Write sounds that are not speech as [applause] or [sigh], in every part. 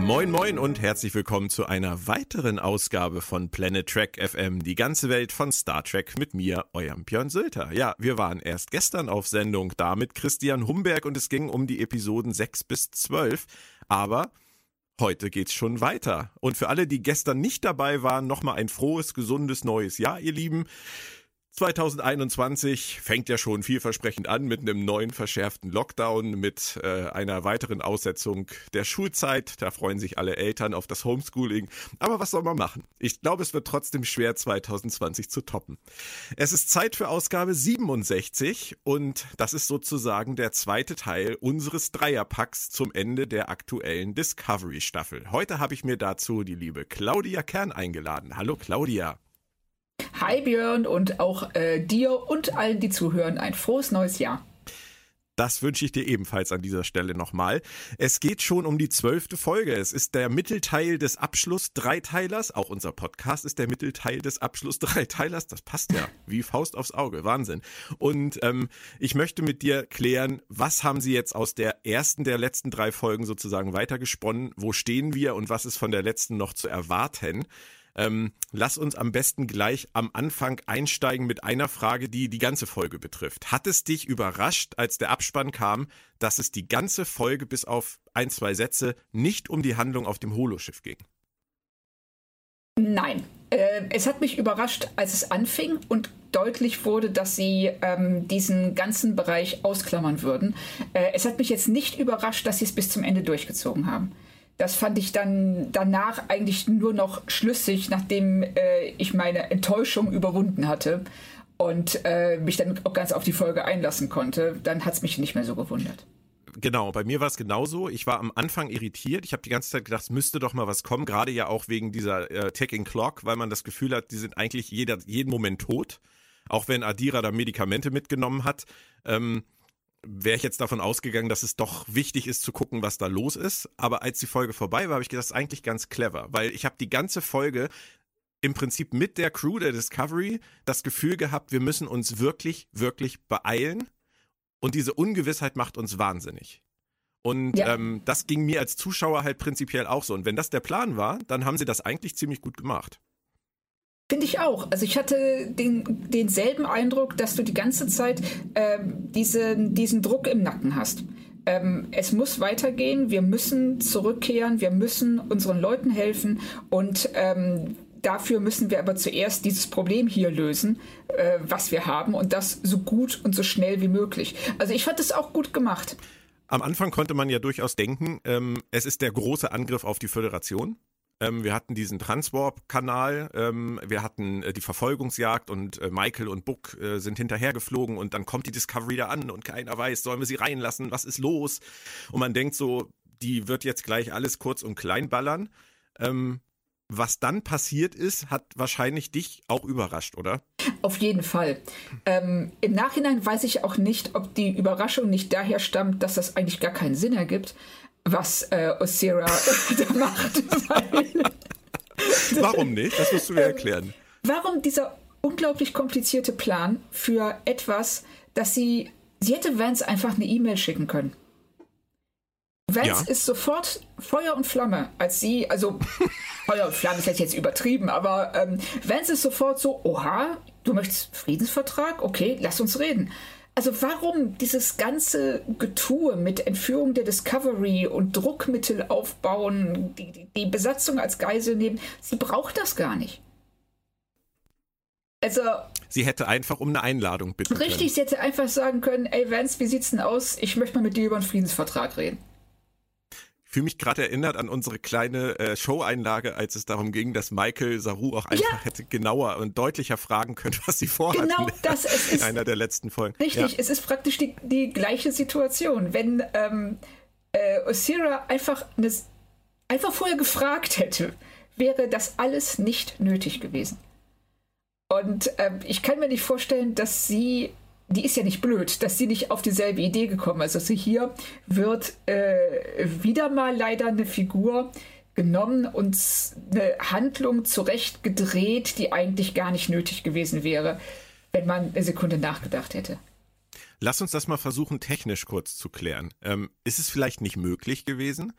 Moin moin und herzlich willkommen zu einer weiteren Ausgabe von Planet Trek FM, die ganze Welt von Star Trek mit mir, eurem Björn Sülter. Ja, wir waren erst gestern auf Sendung da mit Christian Humberg und es ging um die Episoden 6 bis 12, aber heute geht's schon weiter. Und für alle, die gestern nicht dabei waren, nochmal ein frohes, gesundes neues Jahr, ihr Lieben. 2021 fängt ja schon vielversprechend an mit einem neuen verschärften Lockdown, mit äh, einer weiteren Aussetzung der Schulzeit. Da freuen sich alle Eltern auf das Homeschooling. Aber was soll man machen? Ich glaube, es wird trotzdem schwer, 2020 zu toppen. Es ist Zeit für Ausgabe 67 und das ist sozusagen der zweite Teil unseres Dreierpacks zum Ende der aktuellen Discovery-Staffel. Heute habe ich mir dazu die liebe Claudia Kern eingeladen. Hallo Claudia. Hi Björn und auch äh, dir und allen, die zuhören, ein frohes neues Jahr. Das wünsche ich dir ebenfalls an dieser Stelle nochmal. Es geht schon um die zwölfte Folge. Es ist der Mittelteil des Abschluss-Dreiteilers. Auch unser Podcast ist der Mittelteil des Abschluss-Dreiteilers. Das passt ja wie Faust aufs Auge. Wahnsinn. Und ähm, ich möchte mit dir klären, was haben Sie jetzt aus der ersten der letzten drei Folgen sozusagen weitergesponnen? Wo stehen wir und was ist von der letzten noch zu erwarten? Ähm, lass uns am besten gleich am Anfang einsteigen mit einer Frage, die die ganze Folge betrifft. Hat es dich überrascht, als der Abspann kam, dass es die ganze Folge bis auf ein, zwei Sätze nicht um die Handlung auf dem Holoschiff ging? Nein. Äh, es hat mich überrascht, als es anfing und deutlich wurde, dass sie ähm, diesen ganzen Bereich ausklammern würden. Äh, es hat mich jetzt nicht überrascht, dass sie es bis zum Ende durchgezogen haben das fand ich dann danach eigentlich nur noch schlüssig, nachdem äh, ich meine Enttäuschung überwunden hatte und äh, mich dann auch ganz auf die Folge einlassen konnte. Dann hat es mich nicht mehr so gewundert. Genau, bei mir war es genauso. Ich war am Anfang irritiert. Ich habe die ganze Zeit gedacht, es müsste doch mal was kommen, gerade ja auch wegen dieser äh, Ticking Clock, weil man das Gefühl hat, die sind eigentlich jeder, jeden Moment tot. Auch wenn Adira da Medikamente mitgenommen hat. Ähm, wäre ich jetzt davon ausgegangen, dass es doch wichtig ist zu gucken, was da los ist. Aber als die Folge vorbei war, habe ich gedacht, das ist eigentlich ganz clever, weil ich habe die ganze Folge im Prinzip mit der Crew der Discovery das Gefühl gehabt, wir müssen uns wirklich, wirklich beeilen. Und diese Ungewissheit macht uns wahnsinnig. Und ja. ähm, das ging mir als Zuschauer halt prinzipiell auch so. Und wenn das der Plan war, dann haben sie das eigentlich ziemlich gut gemacht. Finde ich auch. Also ich hatte den, denselben Eindruck, dass du die ganze Zeit ähm, diese, diesen Druck im Nacken hast. Ähm, es muss weitergehen, wir müssen zurückkehren, wir müssen unseren Leuten helfen und ähm, dafür müssen wir aber zuerst dieses Problem hier lösen, äh, was wir haben und das so gut und so schnell wie möglich. Also ich fand es auch gut gemacht. Am Anfang konnte man ja durchaus denken, ähm, es ist der große Angriff auf die Föderation. Ähm, wir hatten diesen Transwarp-Kanal, ähm, wir hatten äh, die Verfolgungsjagd und äh, Michael und Book äh, sind hinterhergeflogen und dann kommt die Discovery da an und keiner weiß, sollen wir sie reinlassen, was ist los? Und man denkt so, die wird jetzt gleich alles kurz und klein ballern. Ähm, was dann passiert ist, hat wahrscheinlich dich auch überrascht, oder? Auf jeden Fall. Ähm, Im Nachhinein weiß ich auch nicht, ob die Überraschung nicht daher stammt, dass das eigentlich gar keinen Sinn ergibt was äh, Osira [laughs] da macht. [laughs] Warum nicht? Das musst du mir ähm, erklären. Warum dieser unglaublich komplizierte Plan für etwas, dass sie. Sie hätte Vance einfach eine E-Mail schicken können. Vance ja. ist sofort Feuer und Flamme, als sie, also [laughs] Feuer und Flamme ist jetzt übertrieben, aber ähm, Vance ist sofort so, oha, du möchtest Friedensvertrag? Okay, lass uns reden. Also warum dieses ganze Getue mit Entführung der Discovery und Druckmittel aufbauen, die, die, die Besatzung als Geisel nehmen, sie braucht das gar nicht. Also. Sie hätte einfach um eine Einladung bitten Richtig, können. sie hätte einfach sagen können, ey Vance, wie sieht's denn aus? Ich möchte mal mit dir über einen Friedensvertrag reden fühle mich gerade erinnert an unsere kleine äh, Show-Einlage, als es darum ging, dass Michael Saru auch einfach ja. hätte genauer und deutlicher fragen können, was sie vorhat. Genau das es ist einer der letzten Folgen. Richtig, ja. es ist praktisch die, die gleiche Situation. Wenn ähm, äh, Osira einfach, eine, einfach vorher gefragt hätte, wäre das alles nicht nötig gewesen. Und äh, ich kann mir nicht vorstellen, dass sie die ist ja nicht blöd, dass sie nicht auf dieselbe Idee gekommen ist. Also hier wird äh, wieder mal leider eine Figur genommen und eine Handlung zurechtgedreht, die eigentlich gar nicht nötig gewesen wäre, wenn man eine Sekunde nachgedacht hätte. Lass uns das mal versuchen, technisch kurz zu klären. Ähm, ist es vielleicht nicht möglich gewesen,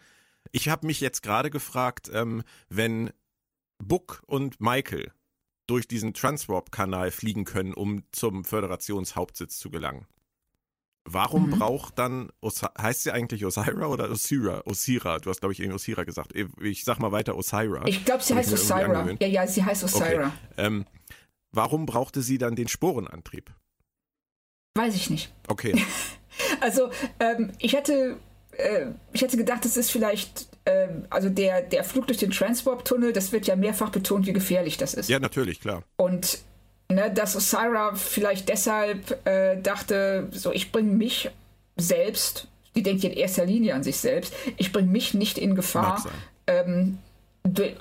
Ich habe mich jetzt gerade gefragt, ähm, wenn Book und Michael durch diesen Transwarp-Kanal fliegen können, um zum Föderationshauptsitz zu gelangen. Warum mhm. braucht dann, heißt sie eigentlich Osira oder Osira? Osira, du hast glaube ich irgendwie Osira gesagt. Ich sag mal weiter Osira. Ich glaube, sie heißt Osira. Ja, ja, sie heißt Osira. Okay. Ähm, warum brauchte sie dann den Sporenantrieb? Weiß ich nicht. Okay. [laughs] also, ähm, ich hätte äh, ich hätte gedacht, es ist vielleicht, äh, also der, der Flug durch den Transwarp-Tunnel, das wird ja mehrfach betont, wie gefährlich das ist. Ja, natürlich, klar. Und ne, dass Osira vielleicht deshalb äh, dachte, so ich bringe mich selbst, die denkt in erster Linie an sich selbst, ich bringe mich nicht in Gefahr. Ähm,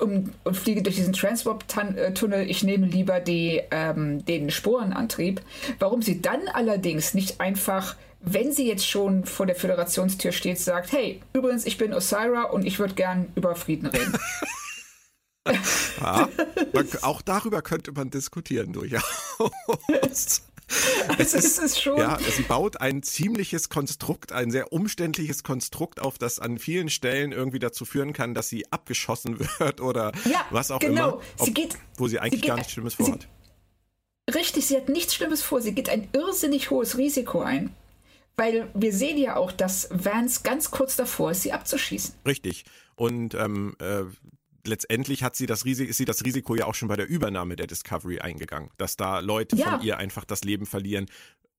um, und fliege durch diesen Transwarp-Tunnel, ich nehme lieber die, ähm, den Sporenantrieb. Warum sie dann allerdings nicht einfach, wenn sie jetzt schon vor der Föderationstür steht, sagt, hey, übrigens, ich bin Osira und ich würde gern über Frieden reden. [laughs] ja, man, auch darüber könnte man diskutieren durchaus. [laughs] Es ist, ist schon. Ja, sie baut ein ziemliches Konstrukt, ein sehr umständliches Konstrukt auf, das an vielen Stellen irgendwie dazu führen kann, dass sie abgeschossen [laughs] wird oder ja, was auch genau. immer. Ob, sie geht, wo sie eigentlich sie gar nichts Schlimmes vorhat. Richtig, sie hat nichts Schlimmes vor. Sie geht ein irrsinnig hohes Risiko ein. Weil wir sehen ja auch, dass Vance ganz kurz davor ist, sie abzuschießen. Richtig. Und ähm, äh, letztendlich hat sie das Risiko, ist sie das Risiko ja auch schon bei der Übernahme der Discovery eingegangen, dass da Leute ja. von ihr einfach das Leben verlieren,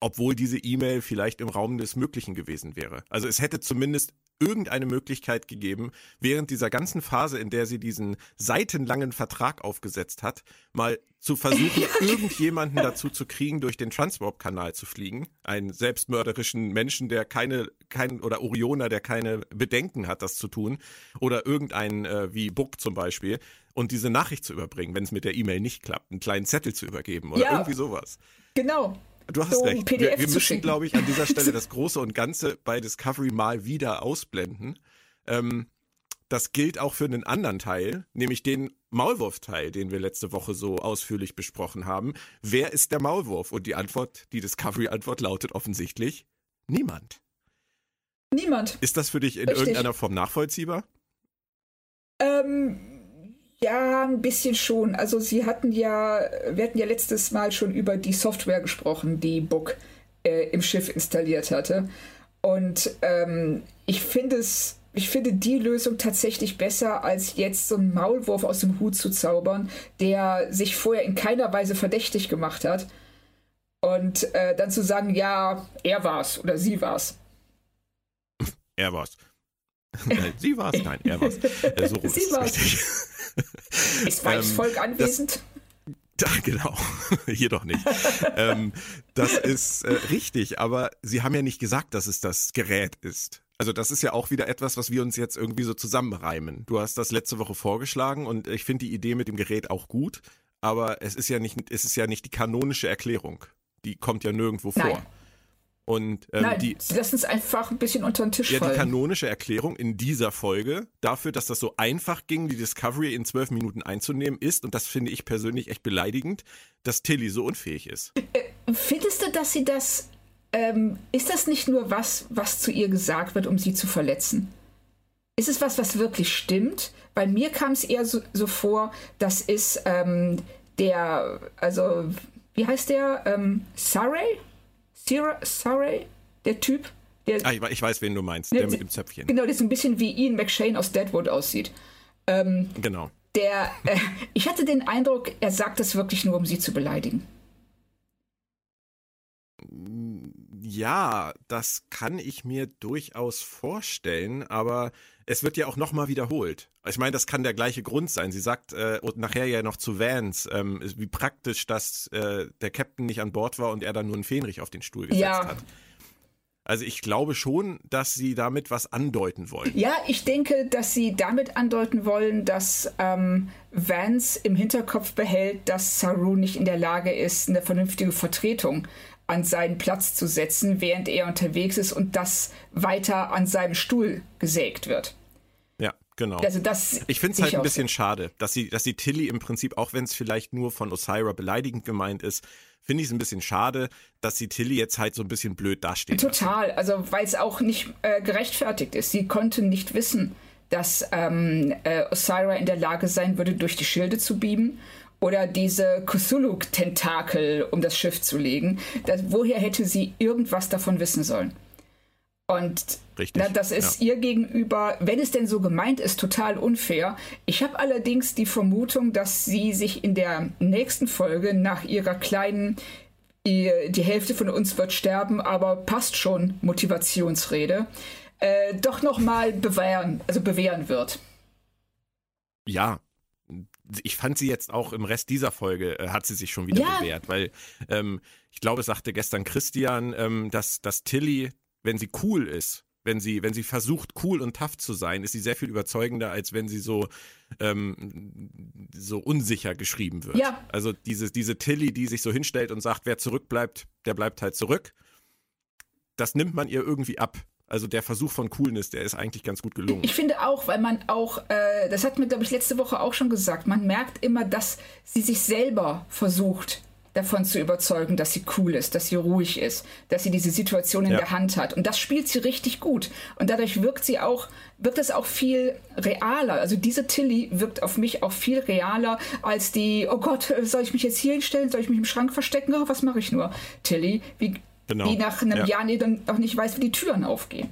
obwohl diese E-Mail vielleicht im Raum des Möglichen gewesen wäre. Also es hätte zumindest irgendeine Möglichkeit gegeben, während dieser ganzen Phase, in der sie diesen seitenlangen Vertrag aufgesetzt hat, mal zu versuchen, [laughs] irgendjemanden dazu zu kriegen, durch den Transwarp-Kanal zu fliegen. Einen selbstmörderischen Menschen, der keine, kein, oder Orioner, der keine Bedenken hat, das zu tun. Oder irgendeinen äh, wie Book zum Beispiel. Und diese Nachricht zu überbringen, wenn es mit der E-Mail nicht klappt, einen kleinen Zettel zu übergeben oder ja, irgendwie sowas. Genau. Du hast so recht. Wir, wir müssen, glaube ich, an dieser Stelle [laughs] das Große und Ganze bei Discovery mal wieder ausblenden. Ähm, das gilt auch für einen anderen Teil, nämlich den Maulwurf-Teil, den wir letzte Woche so ausführlich besprochen haben. Wer ist der Maulwurf? Und die Antwort, die Discovery-Antwort lautet offensichtlich niemand. Niemand. Ist das für dich in Richtig. irgendeiner Form nachvollziehbar? Ähm, ja, ein bisschen schon. Also sie hatten ja, wir hatten ja letztes Mal schon über die Software gesprochen, die Book äh, im Schiff installiert hatte. Und ähm, ich finde es, ich finde die Lösung tatsächlich besser, als jetzt so einen Maulwurf aus dem Hut zu zaubern, der sich vorher in keiner Weise verdächtig gemacht hat. Und äh, dann zu sagen, ja, er war's oder sie war's. [laughs] Er war's. Nein, sie war's? Nein, er war's. Äh, so sie ist war's. richtig. Ist Weißvolk ähm, anwesend? Das, ja, genau. [laughs] Hier doch nicht. ähm, das ist äh, richtig, aber Sie haben ja nicht gesagt, dass es das Gerät ist. Also das ist ja auch wieder etwas, was wir uns jetzt irgendwie so zusammenreimen. Du hast das letzte Woche vorgeschlagen und ich finde die Idee mit dem Gerät auch gut, aber es ist ja nicht, es ist ja nicht die kanonische Erklärung. Die kommt ja nirgendwo Nein. vor. Und ähm, Nein, die, sie lassen es einfach ein bisschen unter den Tisch ja, fallen. Die kanonische Erklärung in dieser Folge dafür, dass das so einfach ging, die Discovery in zwölf Minuten einzunehmen, ist, und das finde ich persönlich echt beleidigend, dass Tilly so unfähig ist. Äh, findest du, dass sie das, ähm, ist das nicht nur was, was zu ihr gesagt wird, um sie zu verletzen? Ist es was, was wirklich stimmt? Bei mir kam es eher so, so, vor, das ist ähm, der, also, wie heißt der? Ähm, Surrey? Surrey, der Typ. Der, ah, ich weiß, wen du meinst, der, der mit dem Zöpfchen. Genau, der so ein bisschen wie Ian McShane aus Deadwood aussieht. Ähm, genau. Der, äh, ich hatte den Eindruck, er sagt das wirklich nur, um sie zu beleidigen. Ja, das kann ich mir durchaus vorstellen, aber es wird ja auch nochmal wiederholt. Ich meine, das kann der gleiche Grund sein. Sie sagt äh, und nachher ja noch zu Vance, ähm, wie praktisch, dass äh, der Captain nicht an Bord war und er dann nur einen Fähnrich auf den Stuhl gesetzt ja. hat. Also ich glaube schon, dass sie damit was andeuten wollen. Ja, ich denke, dass sie damit andeuten wollen, dass ähm, Vance im Hinterkopf behält, dass Saru nicht in der Lage ist, eine vernünftige Vertretung an seinen Platz zu setzen, während er unterwegs ist und das weiter an seinem Stuhl gesägt wird. Ja, genau. Also das ich finde es halt ein bisschen schade, dass sie, dass sie Tilly im Prinzip, auch wenn es vielleicht nur von Osira beleidigend gemeint ist, finde ich es ein bisschen schade, dass sie Tilly jetzt halt so ein bisschen blöd dasteht. Total, also weil es auch nicht äh, gerechtfertigt ist. Sie konnte nicht wissen, dass ähm, äh, Osira in der Lage sein würde, durch die Schilde zu beamen oder diese Cthulhu-Tentakel um das Schiff zu legen. Das, woher hätte sie irgendwas davon wissen sollen? Und na, das ist ja. ihr gegenüber, wenn es denn so gemeint ist, total unfair. Ich habe allerdings die Vermutung, dass sie sich in der nächsten Folge nach ihrer kleinen die Hälfte von uns wird sterben, aber passt schon Motivationsrede, äh, doch noch mal bewähren, also bewähren wird. Ja, ich fand sie jetzt auch im Rest dieser Folge äh, hat sie sich schon wieder ja. bewährt, weil ähm, ich glaube, es sagte gestern Christian, ähm, dass, dass Tilly wenn sie cool ist, wenn sie, wenn sie versucht, cool und tough zu sein, ist sie sehr viel überzeugender, als wenn sie so, ähm, so unsicher geschrieben wird. Ja. Also diese, diese Tilly, die sich so hinstellt und sagt, wer zurückbleibt, der bleibt halt zurück. Das nimmt man ihr irgendwie ab. Also der Versuch von Coolness, der ist eigentlich ganz gut gelungen. Ich finde auch, weil man auch, äh, das hat mir, glaube ich, letzte Woche auch schon gesagt, man merkt immer, dass sie sich selber versucht davon zu überzeugen, dass sie cool ist, dass sie ruhig ist, dass sie diese Situation in ja. der Hand hat. Und das spielt sie richtig gut. Und dadurch wirkt sie auch, wirkt es auch viel realer. Also diese Tilly wirkt auf mich auch viel realer als die, oh Gott, soll ich mich jetzt hier hinstellen? Soll ich mich im Schrank verstecken? Oh, was mache ich nur? Tilly, wie, genau. die nach einem ja. Jahr dann auch nicht weiß, wie die Türen aufgehen.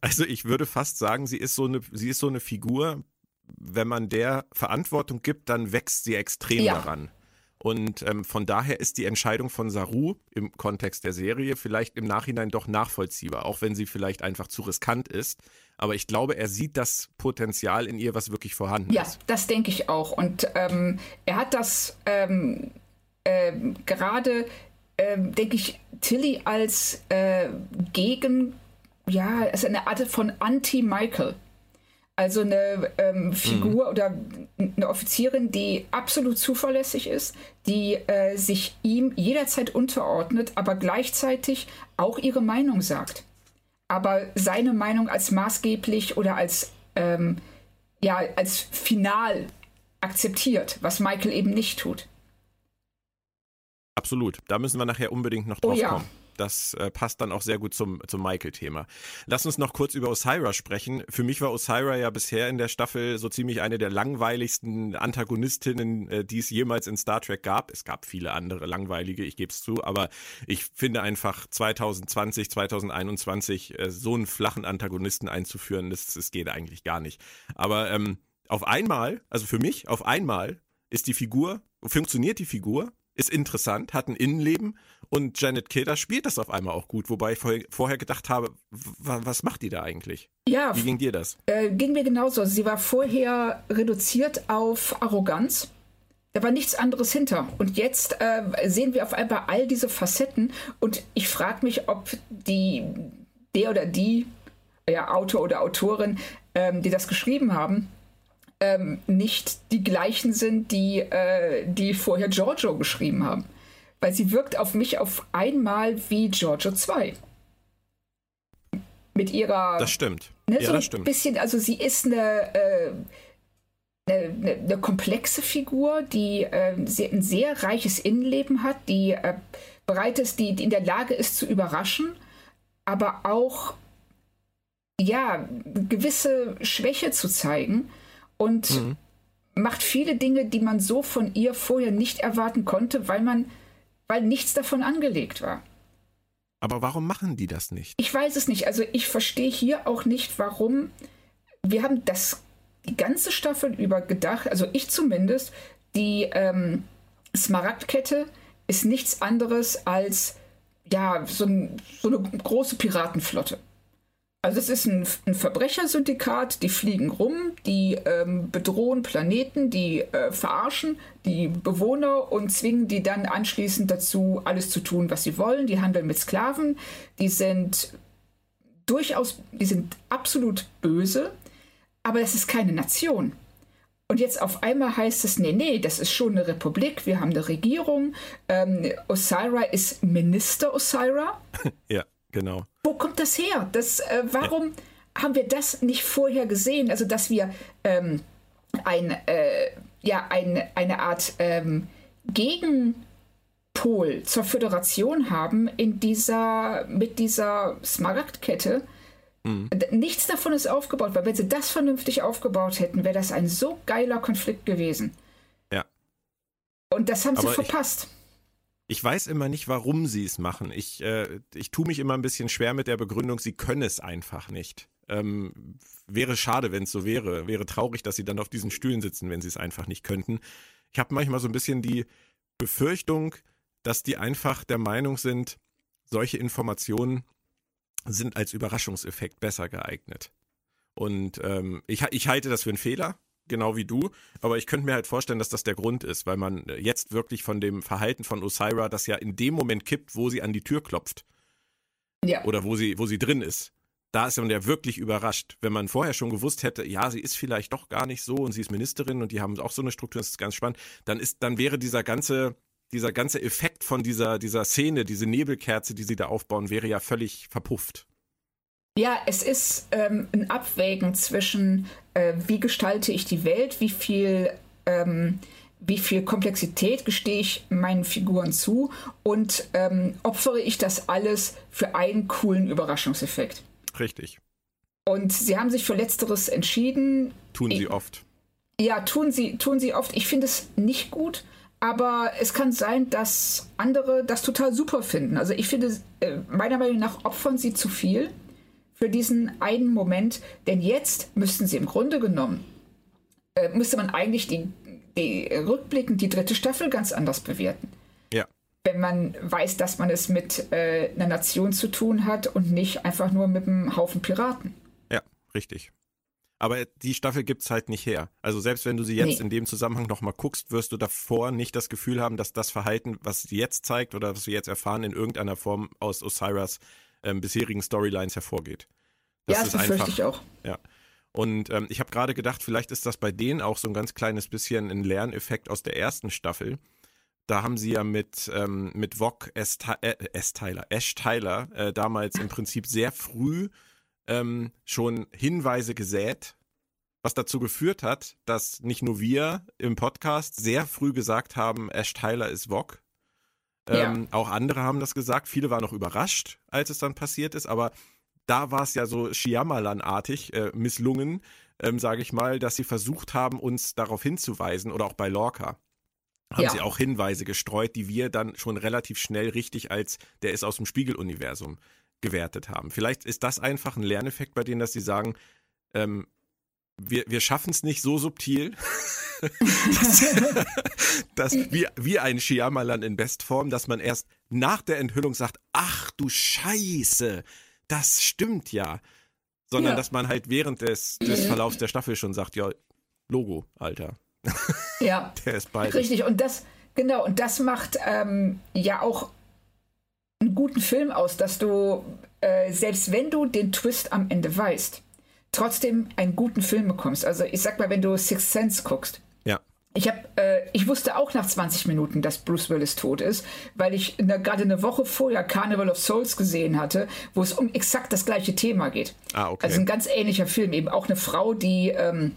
Also ich würde fast sagen, sie ist so eine, sie ist so eine Figur, wenn man der Verantwortung gibt, dann wächst sie extrem ja. daran. Und ähm, von daher ist die Entscheidung von Saru im Kontext der Serie vielleicht im Nachhinein doch nachvollziehbar, auch wenn sie vielleicht einfach zu riskant ist. Aber ich glaube, er sieht das Potenzial in ihr, was wirklich vorhanden ja, ist. Ja, das denke ich auch. Und ähm, er hat das ähm, äh, gerade, äh, denke ich, Tilly als äh, gegen, ja, also eine Art von Anti-Michael also eine ähm, Figur mhm. oder eine Offizierin, die absolut zuverlässig ist, die äh, sich ihm jederzeit unterordnet, aber gleichzeitig auch ihre Meinung sagt. Aber seine Meinung als maßgeblich oder als, ähm, ja, als final akzeptiert, was Michael eben nicht tut. Absolut. Da müssen wir nachher unbedingt noch oh drauf oh, ja. kommen. Das äh, passt dann auch sehr gut zum, zum Michael-Thema. Lass uns noch kurz über Osira sprechen. Für mich war Osira ja bisher in der Staffel so ziemlich eine der langweiligsten Antagonistinnen, äh, die es jemals in Star Trek gab. Es gab viele andere langweilige, ich gebe es zu, aber ich finde einfach 2020, 2021 äh, so einen flachen Antagonisten einzuführen, das, das geht eigentlich gar nicht. Aber ähm, auf einmal, also für mich, auf einmal ist die Figur, funktioniert die Figur ist interessant, hat ein Innenleben und Janet Kidder spielt das auf einmal auch gut, wobei ich vorher gedacht habe, was macht die da eigentlich? Ja. Wie ging dir das? Äh, ging mir genauso. Sie war vorher reduziert auf Arroganz. Da war nichts anderes hinter. Und jetzt äh, sehen wir auf einmal all diese Facetten und ich frage mich, ob die, der oder die, ja, Autor oder Autorin, ähm, die das geschrieben haben, ähm, nicht die gleichen sind, die, äh, die vorher Giorgio geschrieben haben. Weil sie wirkt auf mich auf einmal wie Giorgio 2. Mit ihrer. Das stimmt. Ne, ja, so das stimmt. bisschen, also sie ist eine. Äh, eine, eine, komplexe Figur, die äh, sehr, ein sehr reiches Innenleben hat, die äh, bereit ist, die, die, in der Lage ist zu überraschen, aber auch ja gewisse Schwäche zu zeigen und mhm. macht viele Dinge, die man so von ihr vorher nicht erwarten konnte, weil man, weil nichts davon angelegt war. Aber warum machen die das nicht? Ich weiß es nicht. Also ich verstehe hier auch nicht, warum. Wir haben das die ganze Staffel über gedacht, also ich zumindest, die ähm, Smaragdkette ist nichts anderes als ja so, ein, so eine große Piratenflotte. Also es ist ein, ein Verbrechersyndikat, die fliegen rum, die ähm, bedrohen Planeten, die äh, verarschen die Bewohner und zwingen die dann anschließend dazu, alles zu tun, was sie wollen. Die handeln mit Sklaven, die sind durchaus, die sind absolut böse, aber das ist keine Nation. Und jetzt auf einmal heißt es, nee, nee, das ist schon eine Republik, wir haben eine Regierung. Ähm, Osira ist Minister Osira. [laughs] ja. Genau. Wo kommt das her? Das, äh, warum ja. haben wir das nicht vorher gesehen? Also, dass wir ähm, ein, äh, ja, ein, eine Art ähm, Gegenpol zur Föderation haben in dieser, mit dieser Smaragdkette. Mhm. Nichts davon ist aufgebaut, weil wenn sie das vernünftig aufgebaut hätten, wäre das ein so geiler Konflikt gewesen. Ja. Und das haben Aber sie verpasst. Ich, ich, weiß immer nicht, warum sie es machen. Ich, äh, ich tue mich immer ein bisschen schwer mit der Begründung, sie können es einfach nicht. Ähm, wäre schade, wenn es so wäre. Wäre traurig, dass sie dann auf diesen Stühlen sitzen, wenn sie es einfach nicht könnten. Ich habe manchmal so ein bisschen die Befürchtung, dass die einfach der Meinung sind, solche Informationen sind als Überraschungseffekt besser geeignet. Und ähm, ich, ich halte das für einen Fehler, genau wie du, aber ich könnte mir halt vorstellen, dass das der Grund ist, weil man jetzt wirklich von dem Verhalten von Osira, das ja in dem Moment kippt, wo sie an die Tür klopft. Ja. Oder wo sie, wo sie drin ist. Da ist man ja wirklich überrascht. Wenn man vorher schon gewusst hätte, ja, sie ist vielleicht doch gar nicht so und sie ist Ministerin und die haben auch so eine Struktur, das ist ganz spannend, dann ist, dann wäre dieser ganze, dieser ganze Effekt von dieser, dieser Szene, diese Nebelkerze, die sie da aufbauen, wäre ja völlig verpufft. Ja, es ist ähm, ein Abwägen zwischen, äh, wie gestalte ich die Welt, wie viel, ähm, wie viel Komplexität gestehe ich meinen Figuren zu und ähm, opfere ich das alles für einen coolen Überraschungseffekt. Richtig. Und sie haben sich für Letzteres entschieden. Tun sie ich, oft. Ja, tun sie, tun sie oft. Ich finde es nicht gut. Aber es kann sein, dass andere das total super finden. Also ich finde, äh, meiner Meinung nach opfern sie zu viel für diesen einen Moment. Denn jetzt müssten sie im Grunde genommen, äh, müsste man eigentlich die, die rückblickend die dritte Staffel ganz anders bewerten. Ja. Wenn man weiß, dass man es mit äh, einer Nation zu tun hat und nicht einfach nur mit einem Haufen Piraten. Ja, richtig. Aber die Staffel gibt es halt nicht her. Also selbst wenn du sie jetzt nee. in dem Zusammenhang nochmal guckst, wirst du davor nicht das Gefühl haben, dass das Verhalten, was sie jetzt zeigt oder was wir jetzt erfahren, in irgendeiner Form aus Osiris ähm, bisherigen Storylines hervorgeht. Das ja, ist das einfach, ich auch. Ja. Und ähm, ich habe gerade gedacht, vielleicht ist das bei denen auch so ein ganz kleines bisschen ein Lerneffekt aus der ersten Staffel. Da haben sie ja mit, ähm, mit Vog S. Äh, S. Tyler, Ash Tyler äh, damals im Prinzip sehr früh ähm, schon Hinweise gesät, was dazu geführt hat, dass nicht nur wir im Podcast sehr früh gesagt haben, Ash Tyler ist Vog. Ähm, ja. Auch andere haben das gesagt. Viele waren noch überrascht, als es dann passiert ist. Aber da war es ja so Shyamalan-artig äh, misslungen, ähm, sage ich mal, dass sie versucht haben, uns darauf hinzuweisen oder auch bei Lorca haben ja. sie auch Hinweise gestreut, die wir dann schon relativ schnell richtig als der ist aus dem Spiegeluniversum gewertet haben. Vielleicht ist das einfach ein Lerneffekt bei denen, dass sie sagen, ähm, wir, wir schaffen es nicht so subtil, [laughs] dass, dass wie, wie ein Shyamalan in Bestform, dass man erst nach der Enthüllung sagt, ach du Scheiße, das stimmt ja. Sondern ja. dass man halt während des, des Verlaufs der Staffel schon sagt, ja, Logo, Alter. [laughs] Ja. [laughs] der ist beides. Richtig, und das, genau, und das macht ähm, ja auch einen guten Film aus, dass du, äh, selbst wenn du den Twist am Ende weißt, trotzdem einen guten Film bekommst. Also ich sag mal, wenn du Sixth Sense guckst. Ja. Ich, hab, äh, ich wusste auch nach 20 Minuten, dass Bruce Willis tot ist, weil ich gerade eine Woche vorher Carnival of Souls gesehen hatte, wo es um exakt das gleiche Thema geht. Ah, okay. Also ein ganz ähnlicher Film, eben auch eine Frau, die ähm,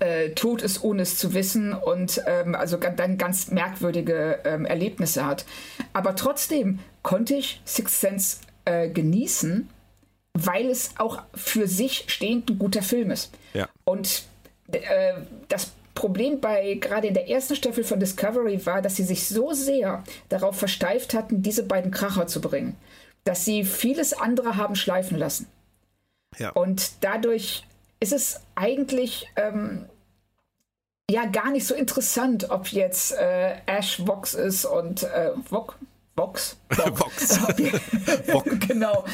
äh, tot ist, ohne es zu wissen und ähm, also dann ganz merkwürdige ähm, Erlebnisse hat. Aber trotzdem konnte ich Sixth Sense äh, genießen, weil es auch für sich stehend ein guter Film ist. Ja. Und äh, das Problem bei gerade in der ersten Staffel von Discovery war, dass sie sich so sehr darauf versteift hatten, diese beiden Kracher zu bringen, dass sie vieles andere haben schleifen lassen. Ja. Und dadurch ist es eigentlich ähm, ja gar nicht so interessant, ob jetzt äh, Ash Vox ist und äh, Vox. Vox? Vox. [laughs] [laughs] genau.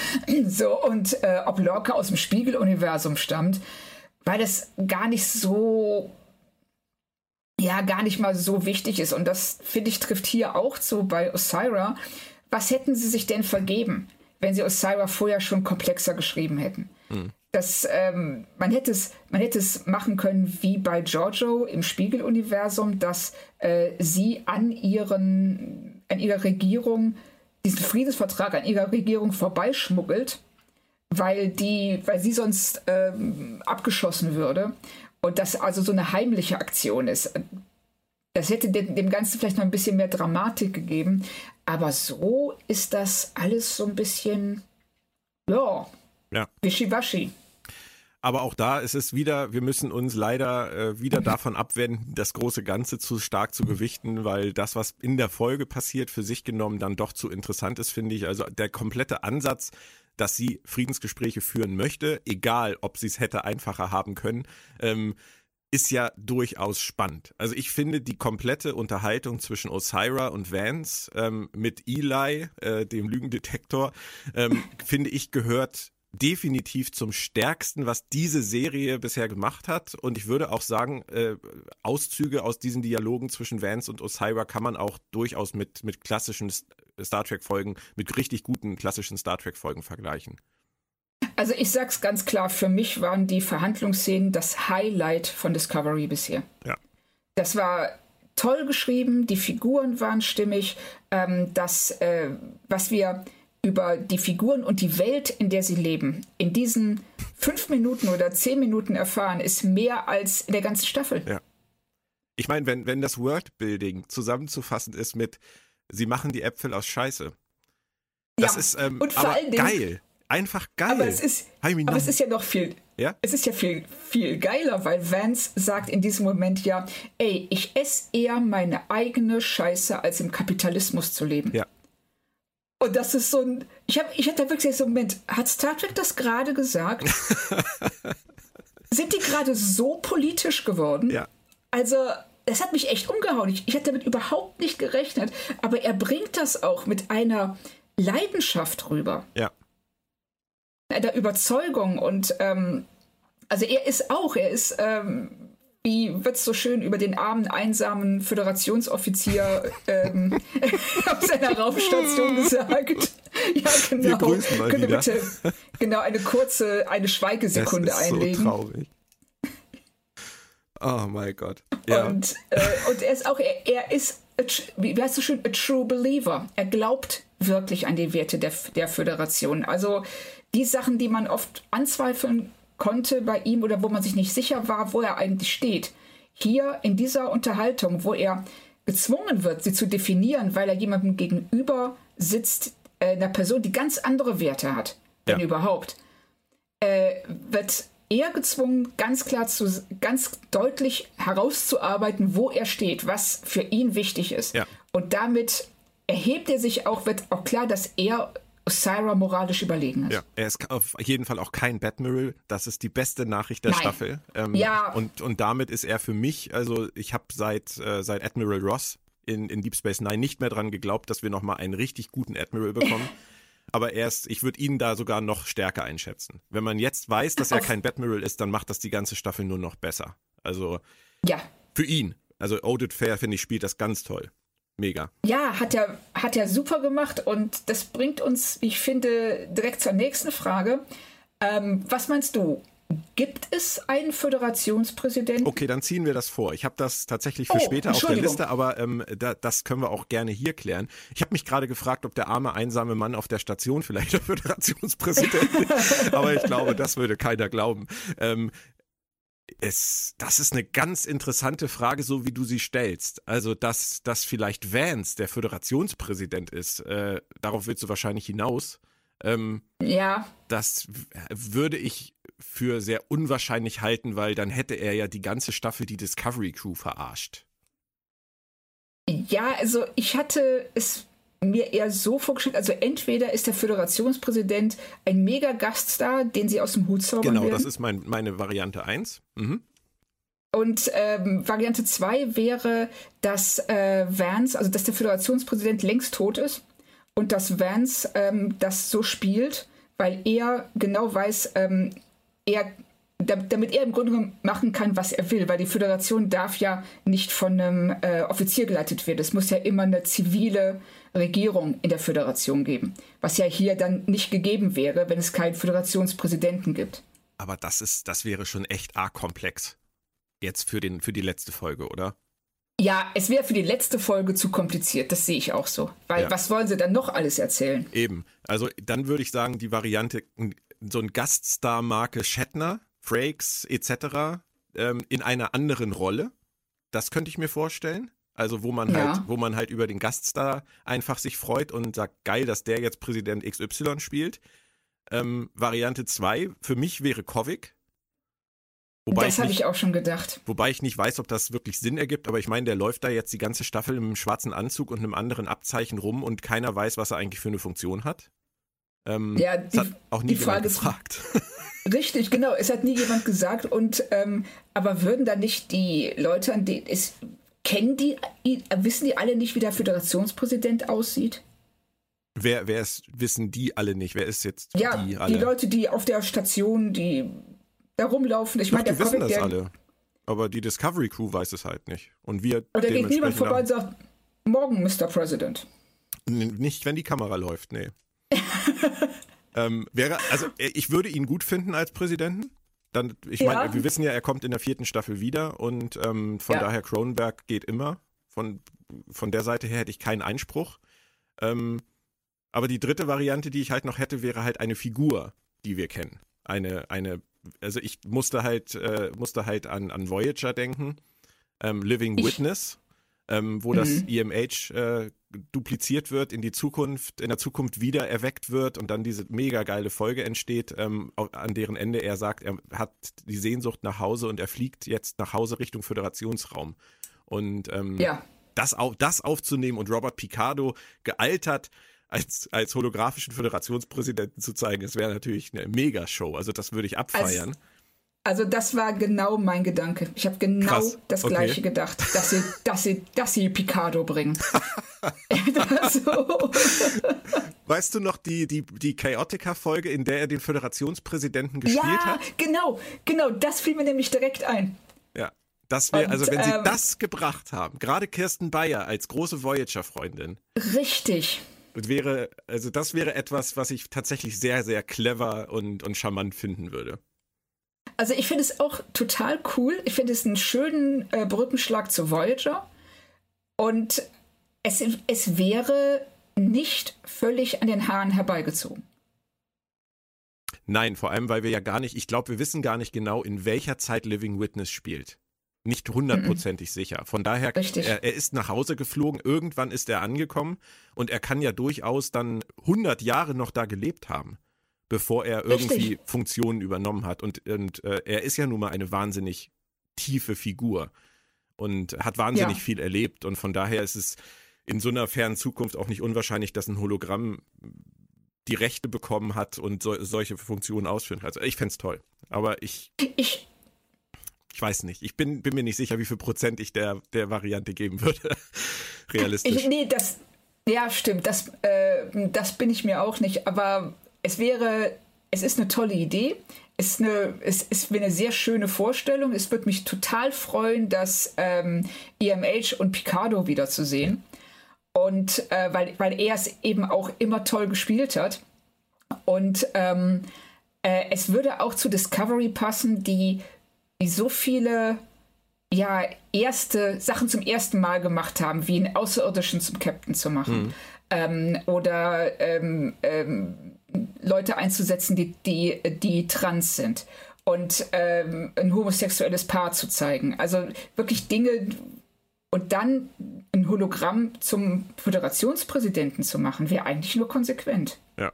So, und äh, ob Lorca aus dem Spiegeluniversum stammt, weil das gar nicht so, ja, gar nicht mal so wichtig ist. Und das, finde ich, trifft hier auch zu bei Osira. Was hätten sie sich denn vergeben, wenn sie Osira vorher schon komplexer geschrieben hätten? Hm das, ähm, man, hätte es, man hätte es machen können wie bei Giorgio im Spiegeluniversum, dass äh, sie an, ihren, an ihrer Regierung diesen Friedensvertrag an ihrer Regierung vorbeischmuggelt, weil, die, weil sie sonst ähm, abgeschossen würde. Und das also so eine heimliche Aktion ist. Das hätte dem, Ganzen vielleicht noch ein bisschen mehr Dramatik gegeben. Aber so ist das alles so ein bisschen, ja, Ja. Wischiwaschi. Aber auch da ist es wieder, wir müssen uns leider äh, wieder davon abwenden, das große Ganze zu stark zu gewichten, weil das, was in der Folge passiert, für sich genommen dann doch zu interessant ist, finde ich. Also der komplette Ansatz, dass sie Friedensgespräche führen möchte, egal ob sie es hätte einfacher haben können, ähm, ist ja durchaus spannend. Also ich finde die komplette Unterhaltung zwischen Osira und Vance ähm, mit Eli, äh, dem Lügendetektor, ähm, finde ich gehört definitiv zum stärksten, was diese Serie bisher gemacht hat. Und ich würde auch sagen, äh, Auszüge aus diesen Dialogen zwischen Vance und Osira kann man auch durchaus mit, mit klassischen Star Trek-Folgen, mit richtig guten klassischen Star Trek-Folgen vergleichen. Also ich sag's ganz klar, für mich waren die Verhandlungsszenen das Highlight von Discovery bisher. Ja. Das war toll geschrieben, die Figuren waren stimmig, ähm, das, äh, was wir über die Figuren und die Welt, in der sie leben, in diesen fünf Minuten oder zehn Minuten erfahren, ist mehr als in der ganzen Staffel. Ja. Ich meine, wenn, wenn das Worldbuilding zusammenzufassen ist mit, sie machen die Äpfel aus Scheiße. Das ja. ist ähm, und vor aber allen Dingen, geil. Einfach geil. Aber es ist, aber es ist ja noch viel. Ja? Es ist ja viel, viel geiler, weil Vance sagt in diesem Moment ja, ey, ich esse eher meine eigene Scheiße, als im Kapitalismus zu leben. Ja. Und das ist so ein. Ich, hab, ich hatte wirklich so einen Moment, hat Star Trek das gerade gesagt? [laughs] Sind die gerade so politisch geworden? Ja. Also, das hat mich echt umgehauen. Ich, ich hatte damit überhaupt nicht gerechnet. Aber er bringt das auch mit einer Leidenschaft rüber. Ja. Der Überzeugung und ähm, also er ist auch, er ist, ähm, wie wird es so schön über den armen, einsamen Föderationsoffizier ähm, [laughs] auf seiner Raumstation [laughs] gesagt. Ja, genau. Wir grüßen mal Könnte wieder. bitte genau eine kurze, eine Schweigesekunde das ist einlegen. so traurig. Oh mein Gott. Ja. Und, äh, und er ist auch, er, er ist, a wie heißt so schön, a true believer. Er glaubt wirklich an die Werte der, der Föderation. Also die Sachen, die man oft anzweifeln konnte bei ihm oder wo man sich nicht sicher war, wo er eigentlich steht. Hier in dieser Unterhaltung, wo er gezwungen wird, sie zu definieren, weil er jemandem gegenüber sitzt, äh, einer Person, die ganz andere Werte hat, Ja. überhaupt, äh, wird er gezwungen, ganz klar zu, ganz deutlich herauszuarbeiten, wo er steht, was für ihn wichtig ist. Ja. Und damit erhebt er sich auch, wird auch klar, dass er Osira moralisch überlegen ist. Ja, er ist auf jeden Fall auch kein Batmiral. Das ist die beste Nachricht der Nein. Staffel. Ähm, Ja. Und, und damit ist er für mich, also ich habe seit, äh, seit Admiral Ross in, in Deep Space Nine nicht mehr dran geglaubt, dass wir nochmal einen richtig guten Admiral bekommen. [laughs] Aber erst, ich würde ihn da sogar noch stärker einschätzen. Wenn man jetzt weiß, dass er kein Batmiral ist, dann macht das die ganze Staffel nur noch besser. Also Ja. für ihn. Also Oded Fair, finde ich, spielt das ganz toll. Mega. Ja, hat er, hat er super gemacht und das bringt uns, ich finde, direkt zur nächsten Frage. Ähm, was meinst du? Gibt es einen Föderationspräsidenten? Okay, dann ziehen wir das vor. Ich habe das tatsächlich für Oh, später auf der. Liste, aber ähm, da, das können wir auch gerne hier klären. Ich habe mich gerade gefragt, ob der arme, einsame Mann auf der Station vielleicht der Föderationspräsident ist, [laughs] aber ich glaube, das würde keiner glauben. Ähm, es, das ist eine ganz interessante Frage, so wie du sie stellst. Also, dass, dass vielleicht Vance der Föderationspräsident ist, äh, darauf willst du wahrscheinlich hinaus. Ähm, Ja, das würde ich für sehr unwahrscheinlich halten, weil dann hätte er ja die ganze Staffel die Discovery Crew verarscht. ja, also ich hatte es mir eher so vorgestellt, also entweder ist der Föderationspräsident ein mega Gaststar, den sie aus dem Hut zaubern Genau, werden. das ist mein, meine Variante 1. Mhm. Und ähm, Variante 2 wäre, dass äh, Vance, also dass der Föderationspräsident längst tot ist und dass Vance ähm, das so spielt, weil er genau weiß, ähm, er, damit er im Grunde genommen machen kann, was er will, weil die Föderation darf ja nicht von einem äh, Offizier geleitet werden. Es muss ja immer eine zivile Regierung in der Föderation geben, was ja hier dann nicht gegeben wäre, wenn es keinen Föderationspräsidenten gibt. Aber das ist, das wäre schon echt arg komplex. Jetzt für, den, für die letzte Folge, oder? Ja, es wäre für die letzte Folge zu kompliziert, das sehe ich auch so. Weil Ja. was wollen sie dann noch alles erzählen? Eben. Also dann würde ich sagen, die Variante, so ein Gaststar-Marke Shatner, Frakes etc. Ähm, in einer anderen Rolle. Das könnte ich mir vorstellen. Also wo man Ja. halt, wo man halt über den Gaststar einfach sich freut und sagt, geil, dass der jetzt Präsident XY spielt. Ähm, Variante 2 für mich wäre Kovic. Wobei das habe ich auch schon gedacht. Wobei ich nicht weiß, ob das wirklich Sinn ergibt, aber ich meine, der läuft da jetzt die ganze Staffel im schwarzen Anzug und einem anderen Abzeichen rum und keiner weiß, was er eigentlich für eine Funktion hat. Ähm, ja, die, hat auch nie die Frage gefragt. Ist, [laughs] richtig, genau. Es hat nie jemand gesagt. Und ähm, aber würden da nicht die Leute, an denen es kennen die, wissen die alle nicht, wie der Föderationspräsident aussieht? Wer, wer ist, wissen die alle nicht? Wer ist jetzt ja, die alle? Die Leute, die auf der Station, die da rumlaufen. Ich meine, die wissen Comic, das alle. Aber die Discovery Crew weiß es halt nicht. Und wir. Oder geht niemand vorbei und sagt, morgen, Mr. President. Nicht, wenn die Kamera läuft, nee. [laughs] ähm, wäre, also äh, ich würde ihn gut finden als Präsidenten. Dann, ich ja. meine, wir wissen ja, er kommt in der vierten Staffel wieder und ähm, von ja. daher Cronenberg geht immer. Von, von der Seite her hätte ich keinen Einspruch. Ähm, aber die dritte Variante, die ich halt noch hätte, wäre halt eine Figur, die wir kennen. Eine, eine, also ich musste halt, äh, musste halt an, an Voyager denken. Ähm, Living ich, Witness, ähm, wo mhm. das EMH äh, dupliziert wird, in die Zukunft, in der Zukunft wieder erweckt wird und dann diese mega geile Folge entsteht, ähm, an deren Ende er sagt, er hat die Sehnsucht nach Hause und er fliegt jetzt nach Hause Richtung Föderationsraum. Und ähm, ja. das, auf, das aufzunehmen und Robert Picardo gealtert als, als holographischen Föderationspräsidenten zu zeigen, das wäre natürlich eine Megashow. Also das würde ich abfeiern. Also, also das war genau mein Gedanke. Ich habe genau Krass. das okay. gleiche gedacht, dass sie, [laughs] dass sie, dass sie Picardo bringen. [laughs] [laughs] so. Weißt du noch die, die, die Chaotica-Folge, in der er den Föderationspräsidenten gespielt ja, hat? Ja, genau, genau, das fiel mir nämlich direkt ein. Ja, das wäre, also wenn sie ähm, das gebracht haben, gerade Kirsten Bayer als große Voyager-Freundin. Richtig wäre, also das wäre etwas, was ich tatsächlich sehr, sehr clever und, und charmant finden würde. Also ich finde es auch total cool. Ich finde es einen schönen äh, Brückenschlag zu Voyager. Und es, es wäre nicht völlig an den Haaren herbeigezogen. Nein, vor allem, weil wir ja gar nicht, ich glaube, wir wissen gar nicht genau, in welcher Zeit Living Witness spielt nicht hundertprozentig mhm. sicher. Von daher, er, er, ist nach Hause geflogen, irgendwann ist er angekommen und er kann ja durchaus dann 100 Jahre noch da gelebt haben, bevor er irgendwie Richtig. Funktionen übernommen hat. Und, und äh, er ist ja nun mal eine wahnsinnig tiefe Figur und hat wahnsinnig ja. viel erlebt. Und von daher ist es in so einer fernen Zukunft auch nicht unwahrscheinlich, dass ein Hologramm die Rechte bekommen hat und so, solche Funktionen ausführen kann. Also ich fände es toll. Aber ich, ich ich weiß nicht. Ich bin, bin mir nicht sicher, wie viel Prozent ich der, der Variante geben würde. [laughs] Realistisch. Ich, nee, das, ja, stimmt. Das, äh, das bin ich mir auch nicht. Aber es wäre, es ist eine tolle Idee. Es ist eine, es ist eine sehr schöne Vorstellung. Es würde mich total freuen, das ähm, EMH und Picardo wiederzusehen. Und äh, weil, weil er es eben auch immer toll gespielt hat. Und ähm, äh, es würde auch zu Discovery passen, die die so viele ja, erste Sachen zum ersten Mal gemacht haben, wie einen Außerirdischen zum Captain zu machen. Mhm. Ähm, oder ähm, ähm, Leute einzusetzen, die, die, die trans sind. Und ähm, ein homosexuelles Paar zu zeigen. Also wirklich Dinge. Und dann ein Hologramm zum Föderationspräsidenten zu machen, wäre eigentlich nur konsequent. Ja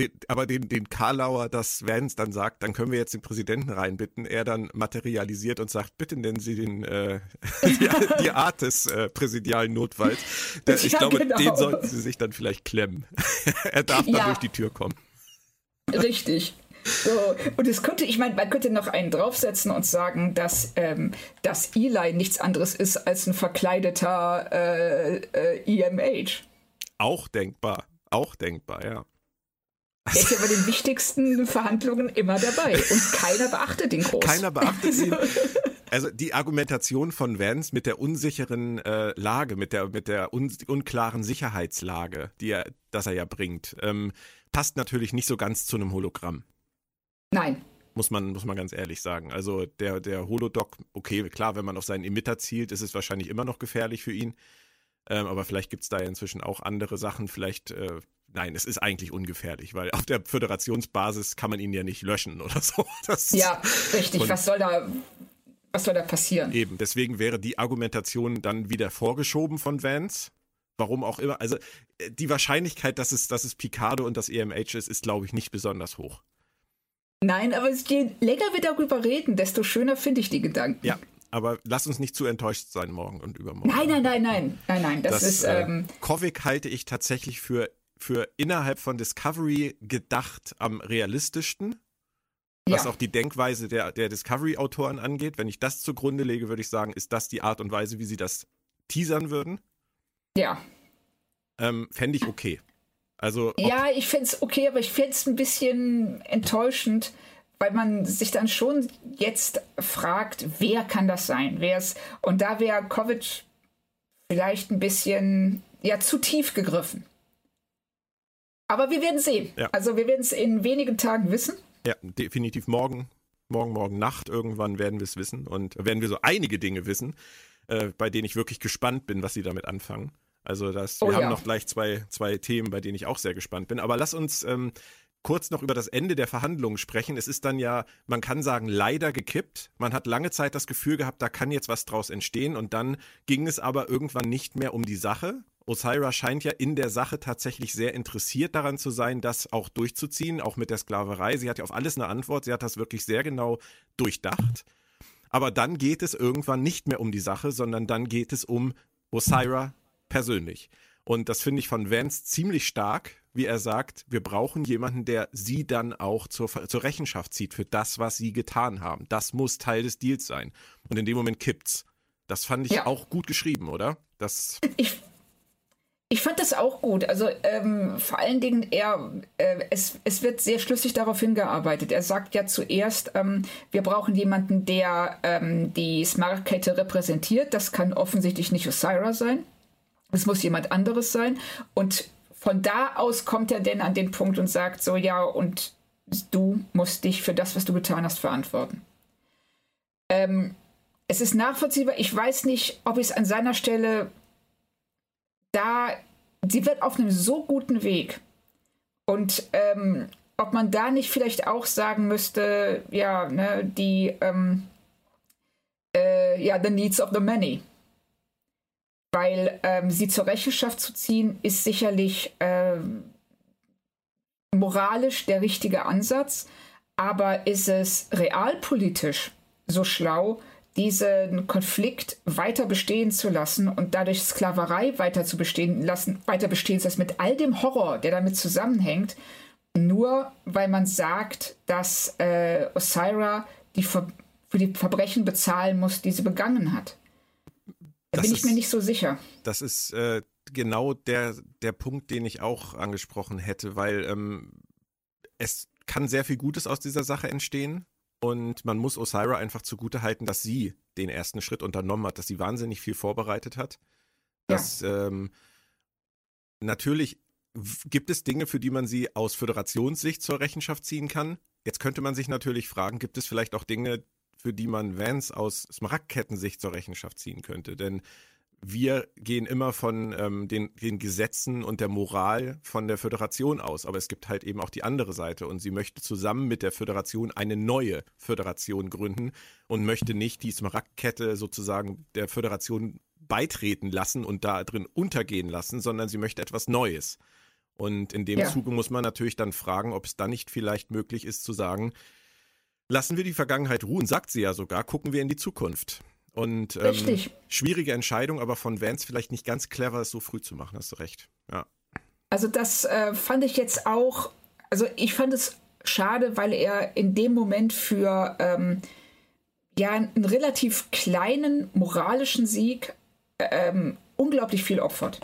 den, aber den, den Karlauer, das Vance dann sagt, dann können wir jetzt den Präsidenten reinbitten, er dann materialisiert und sagt, bitte nennen Sie den, äh, [laughs] die, die, Art des äh, präsidialen Notfalls. [laughs] Der, ich ja, glaube, genau. den sollten Sie sich dann vielleicht klemmen. [laughs] er darf dann ja. durch die Tür kommen. Richtig. So, und es könnte, ich meine, man könnte noch einen draufsetzen und sagen, dass, ähm, dass Eli nichts anderes ist als ein verkleideter äh, äh, EMH. Auch denkbar, auch denkbar, ja. Er ist ja bei den wichtigsten Verhandlungen immer dabei und keiner beachtet ihn groß. Keiner beachtet ihn. [laughs] Also die Argumentation von Vance mit der unsicheren äh, Lage, mit der, mit der un unklaren Sicherheitslage, die er, das er ja bringt, ähm, passt natürlich nicht so ganz zu einem Hologramm. Nein. Muss man, muss man ganz ehrlich sagen. Also der, der Holodoc, okay, klar, wenn man auf seinen Emitter zielt, ist es wahrscheinlich immer noch gefährlich für ihn. Ähm, aber vielleicht gibt es da ja inzwischen auch andere Sachen. Vielleicht äh, nein, es ist eigentlich ungefährlich, weil auf der Föderationsbasis kann man ihn ja nicht löschen oder so. [laughs] Das ja, richtig. Was soll da, was soll da passieren? Eben, deswegen wäre die Argumentation dann wieder vorgeschoben von Vance. Warum auch immer. Also äh, die Wahrscheinlichkeit, dass es, dass es Picardo und das EMH ist, ist, glaube ich, nicht besonders hoch. Nein, aber je länger wir darüber reden, desto schöner finde ich die Gedanken. Ja, aber lass uns nicht zu enttäuscht sein morgen und übermorgen. Nein, nein, nein, nein, nein, nein. Das, das ist. Äh, ähm, Kovic halte ich tatsächlich für, für innerhalb von Discovery gedacht am realistischsten. Was ja. auch die Denkweise der, der Discovery-Autoren angeht. Wenn ich das zugrunde lege, würde ich sagen, ist das die Art und Weise, wie sie das teasern würden. Ja. Ähm, Fände ich okay. Also. Ja, ich fände es okay, aber ich fände es ein bisschen enttäuschend, weil man sich dann schon jetzt fragt, wer kann das sein? Wer ist, und da wäre Kovic vielleicht ein bisschen ja, zu tief gegriffen. Aber wir werden sehen. Ja. Also wir werden es in wenigen Tagen wissen. Ja, definitiv morgen, morgen, morgen Nacht irgendwann werden wir es wissen und werden wir so einige Dinge wissen, äh, bei denen ich wirklich gespannt bin, was sie damit anfangen. Also das, oh, wir ja. haben noch gleich zwei, zwei Themen, bei denen ich auch sehr gespannt bin. Aber lass uns ähm, kurz noch über das Ende der Verhandlungen sprechen. Es ist dann ja, man kann sagen, leider gekippt. Man hat lange Zeit das Gefühl gehabt, da kann jetzt was draus entstehen. Und dann ging es aber irgendwann nicht mehr um die Sache. Osira scheint ja in der Sache tatsächlich sehr interessiert daran zu sein, das auch durchzuziehen, auch mit der Sklaverei. Sie hat ja auf alles eine Antwort. Sie hat das wirklich sehr genau durchdacht. Aber dann geht es irgendwann nicht mehr um die Sache, sondern dann geht es um Osira persönlich. Und das finde ich von Vance ziemlich stark, wie er sagt, wir brauchen jemanden, der sie dann auch zur, zur Rechenschaft zieht für das, was sie getan haben. Das muss Teil des Deals sein. Und in dem Moment kippt's. Das fand ich ja. auch gut geschrieben, oder? Das ich, ich fand das auch gut. Also ähm, vor allen Dingen, er, äh, es, es wird sehr schlüssig darauf hingearbeitet. Er sagt ja zuerst, ähm, wir brauchen jemanden, der ähm, die Smart-Kette repräsentiert. Das kann offensichtlich nicht Osira sein. Es muss jemand anderes sein. Und von da aus kommt er denn an den Punkt und sagt so, ja, und du musst dich für das, was du getan hast, verantworten. Ähm, es ist nachvollziehbar. Ich weiß nicht, ob ich es an seiner Stelle da, sie wird auf einem so guten Weg. Und ähm, ob man da nicht vielleicht auch sagen müsste, ja, ne, die, ähm, äh, ja, the needs of the many. Weil ähm, sie zur Rechenschaft zu ziehen, ist sicherlich ähm, moralisch der richtige Ansatz. Aber ist es realpolitisch so schlau, diesen Konflikt weiter bestehen zu lassen und dadurch Sklaverei weiter zu bestehen lassen, weiter bestehen zu lassen, mit all dem Horror, der damit zusammenhängt, nur weil man sagt, dass äh, Osira die Ver für die Verbrechen bezahlen muss, die sie begangen hat. Da bin ist, ich mir nicht so sicher. Das ist äh, genau der, der Punkt, den ich auch angesprochen hätte, weil ähm, es kann sehr viel Gutes aus dieser Sache entstehen. Und man muss Osira einfach zugute halten, dass sie den ersten Schritt unternommen hat, dass sie wahnsinnig viel vorbereitet hat. Dass ja. ähm, natürlich gibt es Dinge, für die man sie aus Föderationssicht zur Rechenschaft ziehen kann. Jetzt könnte man sich natürlich fragen, gibt es vielleicht auch Dinge, für die man Vance aus Smaragdkettensicht zur Rechenschaft ziehen könnte. Denn wir gehen immer von ähm, den, den, Gesetzen und der Moral von der Föderation aus, aber es gibt halt eben auch die andere Seite und sie möchte zusammen mit der Föderation eine neue Föderation gründen und möchte nicht die Smaragdkette sozusagen der Föderation beitreten lassen und da drin untergehen lassen, sondern sie möchte etwas Neues. Und in dem ja. Zuge muss man natürlich dann fragen, ob es dann nicht vielleicht möglich ist zu sagen, lassen wir die Vergangenheit ruhen, sagt sie ja sogar, gucken wir in die Zukunft. Und ähm, schwierige Entscheidung, aber von Vance vielleicht nicht ganz clever, es so früh zu machen, hast du recht. Ja. Also das äh, fand ich jetzt auch, also ich fand es schade, weil er in dem Moment für ähm, ja einen relativ kleinen moralischen Sieg ähm, unglaublich viel opfert.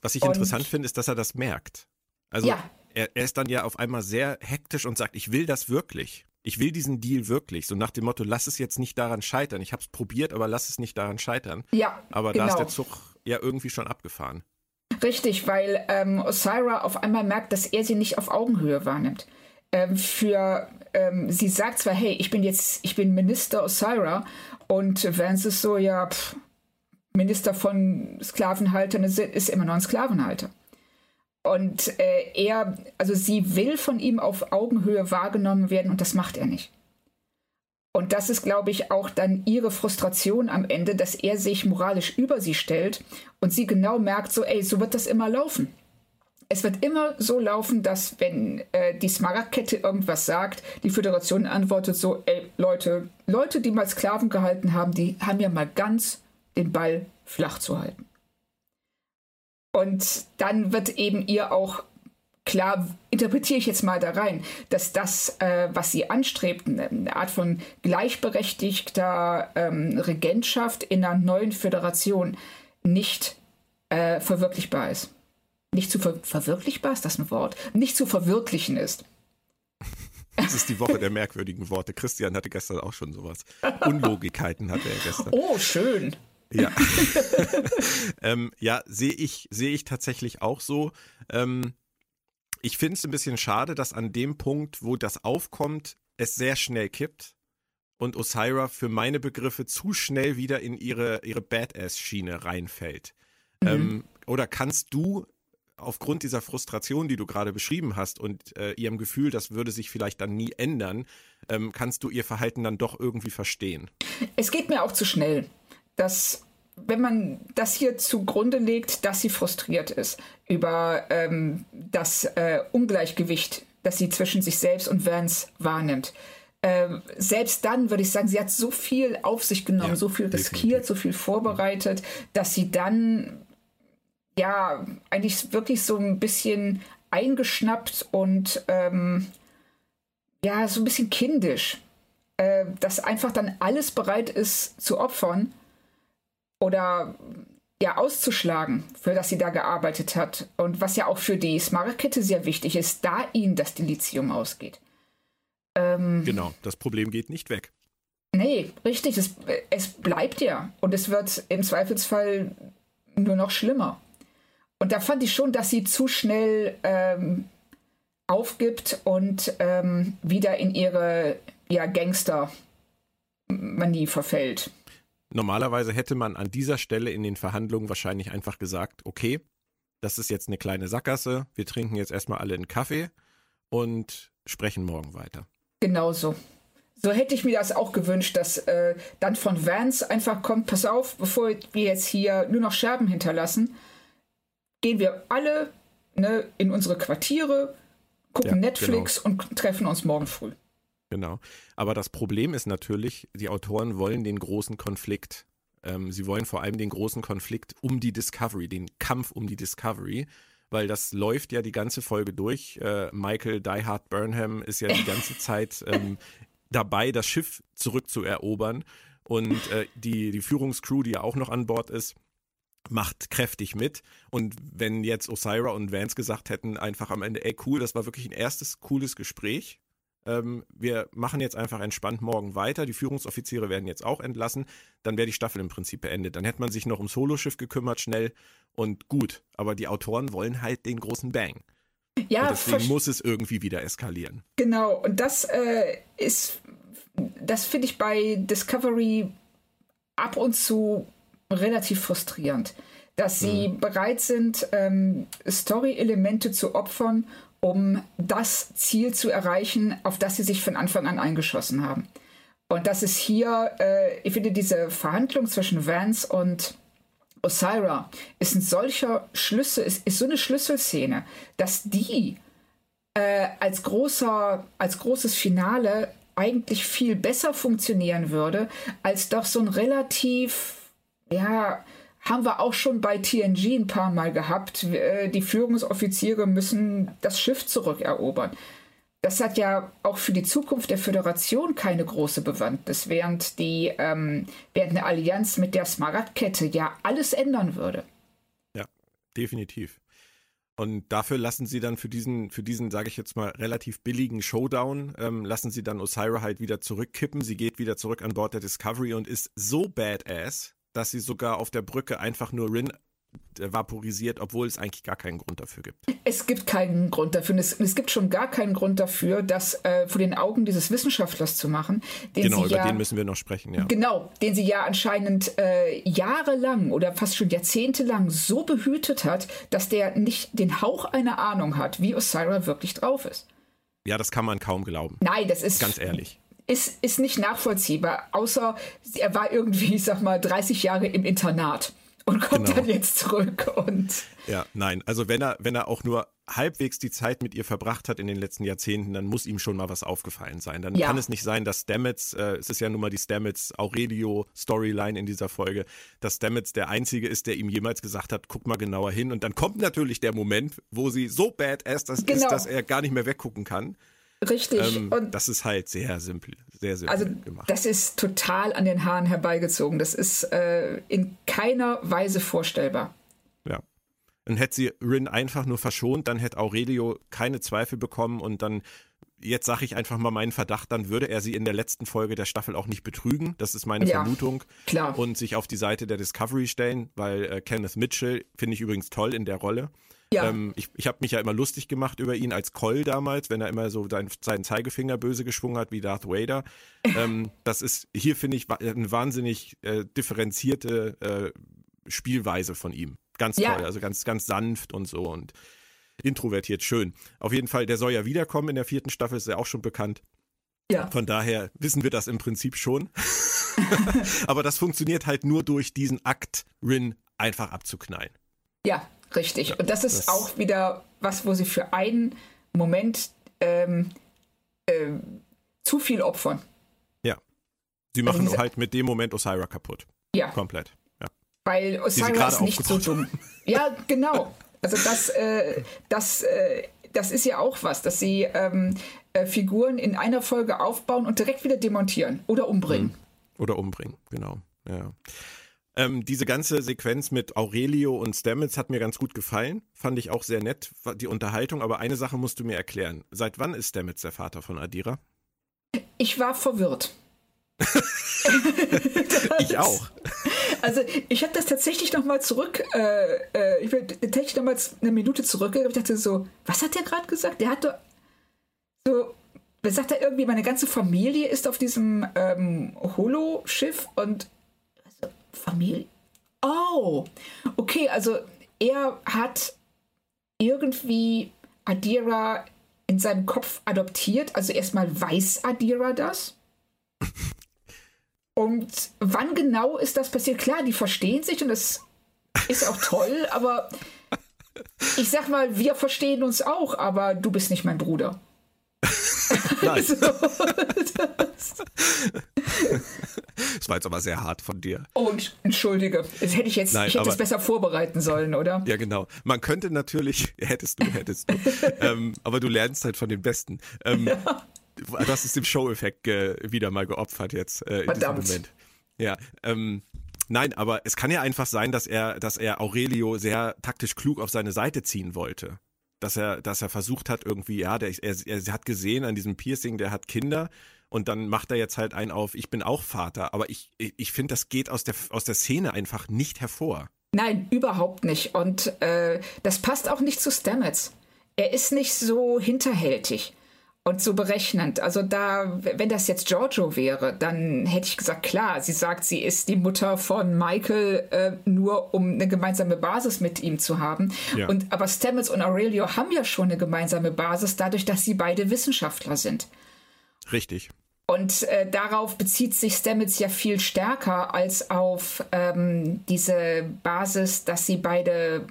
Was ich und, interessant finde, ist, dass er das merkt. Also ja. Er, er ist dann ja auf einmal sehr hektisch und sagt, ich will das wirklich ich will diesen Deal wirklich. So nach dem Motto, lass es jetzt nicht daran scheitern. Ich habe es probiert, aber lass es nicht daran scheitern. Ja. Aber genau. da ist genau. der Zug ja irgendwie schon abgefahren. Richtig, weil ähm, Osira auf einmal merkt, dass er sie nicht auf Augenhöhe wahrnimmt. Ähm, für ähm, sie sagt zwar, hey, ich bin jetzt, ich bin Minister Osira und Vance ist so, ja, pff, Minister von Sklavenhaltern ist, ist immer noch ein Sklavenhalter. Und äh, er, also sie will von ihm auf Augenhöhe wahrgenommen werden und das macht er nicht. Und das ist, glaube ich, auch dann ihre Frustration am Ende, dass er sich moralisch über sie stellt und sie genau merkt, so, ey, so wird das immer laufen. Es wird immer so laufen, dass wenn äh, die Smaragdkette irgendwas sagt, die Föderation antwortet so, ey, Leute, Leute, die mal Sklaven gehalten haben, die haben ja mal ganz den Ball flach zu halten. Und dann wird eben ihr auch klar, interpretiere ich jetzt mal da rein, dass das, äh, was sie anstrebt, eine Art von gleichberechtigter ähm, Regentschaft in einer neuen Föderation nicht äh, verwirklichbar ist. Nicht zu ver verwirklichbar ist das ein Wort? Nicht zu verwirklichen ist. Das ist die Woche der merkwürdigen Worte. Christian hatte gestern auch schon sowas. Unlogikkeiten hatte er gestern. Oh, schön. Ja, [laughs] ähm, ja sehe ich, sehe ich tatsächlich auch so. Ähm, ich finde es ein bisschen schade, dass an dem Punkt, wo das aufkommt, es sehr schnell kippt und Osira für meine Begriffe zu schnell wieder in ihre, ihre Badass-Schiene reinfällt. Mhm. Ähm, oder kannst du aufgrund dieser Frustration, die du gerade beschrieben hast und äh, ihrem Gefühl, das würde sich vielleicht dann nie ändern, ähm, kannst du ihr Verhalten dann doch irgendwie verstehen? Es geht mir auch zu schnell. Das wenn man das hier zugrunde legt, dass sie frustriert ist über ähm, das äh, Ungleichgewicht, das sie zwischen sich selbst und Vance wahrnimmt. Ähm, selbst dann würde ich sagen, sie hat so viel auf sich genommen, ja, so viel riskiert, definitiv. so viel vorbereitet, dass sie dann ja eigentlich wirklich so ein bisschen eingeschnappt und ähm, ja so ein bisschen kindisch, äh, dass einfach dann alles bereit ist zu opfern oder ja auszuschlagen, für das sie da gearbeitet hat. Und was ja auch für die Smaragdkette sehr wichtig ist, da ihnen das Delizium ausgeht. Ähm, genau, das Problem geht nicht weg. Nee, richtig, es, es bleibt ja. Und es wird im Zweifelsfall nur noch schlimmer. Und da fand ich schon, dass sie zu schnell ähm, aufgibt und ähm, wieder in ihre ja, Gangster-Manie verfällt. Normalerweise hätte man an dieser Stelle in den Verhandlungen wahrscheinlich einfach gesagt, okay, das ist jetzt eine kleine Sackgasse, wir trinken jetzt erstmal alle einen Kaffee und sprechen morgen weiter. Genau so. So hätte ich mir das auch gewünscht, dass äh, dann von Vance einfach kommt, pass auf, bevor wir jetzt hier nur noch Scherben hinterlassen, gehen wir alle ne, in unsere Quartiere, gucken ja, Netflix genau. und treffen uns morgen früh. Genau. Aber das Problem ist natürlich, die Autoren wollen den großen Konflikt. Ähm, sie wollen vor allem den großen Konflikt um die Discovery, den Kampf um die Discovery, weil das läuft ja die ganze Folge durch. Äh, Michael Die Hard Burnham ist ja die ganze [laughs] Zeit ähm, dabei, das Schiff zurückzuerobern. Und äh, die, die Führungscrew, die ja auch noch an Bord ist, macht kräftig mit. Und wenn jetzt Osira und Vance gesagt hätten, einfach am Ende, ey cool, das war wirklich ein erstes cooles Gespräch, ähm, wir machen jetzt einfach entspannt morgen weiter, die Führungsoffiziere werden jetzt auch entlassen, dann wäre die Staffel im Prinzip beendet. Dann hätte man sich noch ums Holoschiff gekümmert, schnell und gut. Aber die Autoren wollen halt den großen Bang. Ja, und deswegen muss es irgendwie wieder eskalieren. Genau, und das äh, ist, das finde ich bei Discovery ab und zu relativ frustrierend, dass sie mhm. bereit sind, ähm, Story-Elemente zu opfern, um das Ziel zu erreichen, auf das sie sich von Anfang an eingeschossen haben. Und das ist hier, äh, ich finde, diese Verhandlung zwischen Vance und Osira ist ein solcher Schlüssel, ist, ist so eine Schlüsselszene, dass die äh, als großer, als großes Finale eigentlich viel besser funktionieren würde, als doch so ein relativ, ja, haben wir auch schon bei TNG ein paar Mal gehabt. Äh, die Führungsoffiziere müssen das Schiff zurückerobern. Das hat ja auch für die Zukunft der Föderation keine große Bewandtnis, während die ähm, während eine Allianz mit der Smaragdkette ja alles ändern würde. Ja, definitiv. Und dafür lassen sie dann für diesen, für diesen, sage ich jetzt mal, relativ billigen Showdown, ähm, lassen sie dann Osira halt wieder zurückkippen. Sie geht wieder zurück an Bord der Discovery und ist so badass, dass sie sogar auf der Brücke einfach nur Rin äh, vaporisiert, obwohl es eigentlich gar keinen Grund dafür gibt. Es gibt keinen Grund dafür. Und es, es gibt schon gar keinen Grund dafür, das äh, vor den Augen dieses Wissenschaftlers zu machen. genau, über ja, den müssen wir noch sprechen, ja. Genau, den sie ja anscheinend äh, jahrelang oder fast schon jahrzehntelang so behütet hat, dass der nicht den Hauch einer Ahnung hat, wie Osira wirklich drauf ist. Ja, das kann man kaum glauben. Nein, das ist. Ganz ehrlich ist, ist nicht nachvollziehbar, außer er war irgendwie, ich sag mal, 30 Jahre im Internat und kommt genau. dann jetzt zurück und. Ja, nein. Also wenn er, wenn er auch nur halbwegs die Zeit mit ihr verbracht hat in den letzten Jahrzehnten, dann muss ihm schon mal was aufgefallen sein. Dann ja. kann es nicht sein, dass Stamets, äh, es ist ja nun mal die Stamets Aurelio Storyline in dieser Folge, dass Stamets der Einzige ist, der ihm jemals gesagt hat, guck mal genauer hin. Und dann kommt natürlich der Moment, wo sie so badass das genau. ist, dass er gar nicht mehr weggucken kann. Richtig. Ähm, und das ist halt sehr simpel, sehr simpel also gemacht. Das ist total an den Haaren herbeigezogen. Das ist äh, in keiner Weise vorstellbar. Ja. Und hätte sie Rin einfach nur verschont, dann hätte Aurelio keine Zweifel bekommen und dann jetzt sage ich einfach mal meinen Verdacht, dann würde er sie in der letzten Folge der Staffel auch nicht betrügen. Das ist meine ja, Vermutung. Klar. Und sich auf die Seite der Discovery stellen, weil äh, Kenneth Mitchell finde ich übrigens toll in der Rolle. Ja. Ähm, ich ich habe mich ja immer lustig gemacht über ihn als Coll damals, wenn er immer so seinen, seinen Zeigefinger böse geschwungen hat wie Darth Vader. [laughs] ähm, das ist hier, finde ich, eine wahnsinnig äh, differenzierte äh, Spielweise von ihm. Ganz ja. toll, also ganz, ganz sanft und so und introvertiert, schön. Auf jeden Fall, der soll ja wiederkommen in der vierten Staffel, ist ja auch schon bekannt. Ja. Von daher wissen wir das im Prinzip schon. [laughs] [laughs] Aber das funktioniert halt nur durch diesen Akt, Rin einfach abzuknallen. Ja, Richtig. Und das ist das auch wieder was, wo sie für einen Moment ähm, äh, zu viel opfern. Ja. Sie machen also halt mit dem Moment Osira kaputt. Ja. Komplett. Ja. Weil Osira ist nicht so dumm. [laughs] Ja, genau. Also das, äh, das, äh, das ist ja auch was, dass sie ähm, äh, Figuren in einer Folge aufbauen und direkt wieder demontieren oder umbringen. Mhm. Oder umbringen, genau. Ja. Ähm, diese ganze Sequenz mit Aurelio und Stamets hat mir ganz gut gefallen. Fand ich auch sehr nett, die Unterhaltung. Aber eine Sache musst du mir erklären. Seit wann ist Stamets der Vater von Adira? Ich war verwirrt. [laughs] ich auch. Also ich habe das tatsächlich nochmal zurück, äh, äh, ich bin tatsächlich nochmal eine Minute zurück. Ich dachte so, was hat der gerade gesagt? Der hat doch so, sagt er irgendwie, meine ganze Familie ist auf diesem ähm, Holo-Schiff und Familie. Oh, okay, also er hat irgendwie Adira in seinem Kopf adoptiert. Also erstmal weiß Adira das. [laughs] Und wann genau ist das passiert? Klar, die verstehen sich und das ist auch toll, aber ich sag mal, wir verstehen uns auch, aber du bist nicht mein Bruder. [laughs] Nein. das. war jetzt aber sehr hart von dir. Oh, entschuldige. Das hätte ich jetzt, Nein, ich hätte es besser vorbereiten sollen, oder? Ja, genau. Man könnte natürlich, [laughs] hättest du, hättest du. ähm, aber du lernst halt von den Besten. Ähm, ja. Das ist dem Show-Effekt wieder mal geopfert jetzt äh, in Verdammt. diesem Moment. Ja, ähm, Nein, aber es kann ja einfach sein, dass er, dass er Aurelio sehr taktisch klug auf seine Seite ziehen wollte dass er, dass er versucht hat, irgendwie, ja, der, er, er hat gesehen an diesem Piercing, der hat Kinder und dann macht er jetzt halt einen auf, ich bin auch Vater. Aber ich, ich finde, das geht aus der, aus der Szene einfach nicht hervor. Nein, überhaupt nicht. Und äh, das passt auch nicht zu Stamets. Er ist nicht so hinterhältig und so berechnend. Also da, wenn das jetzt Giorgio wäre, dann hätte ich gesagt, klar, sie sagt, sie ist die Mutter von Michael, äh, nur um eine gemeinsame Basis mit ihm zu haben. Ja. Und aber Stamets und Aurelio haben ja schon eine gemeinsame Basis, dadurch, dass sie beide Wissenschaftler sind. Richtig. Und äh, darauf bezieht sich Stamets ja viel stärker als auf ähm, diese Basis, dass sie beide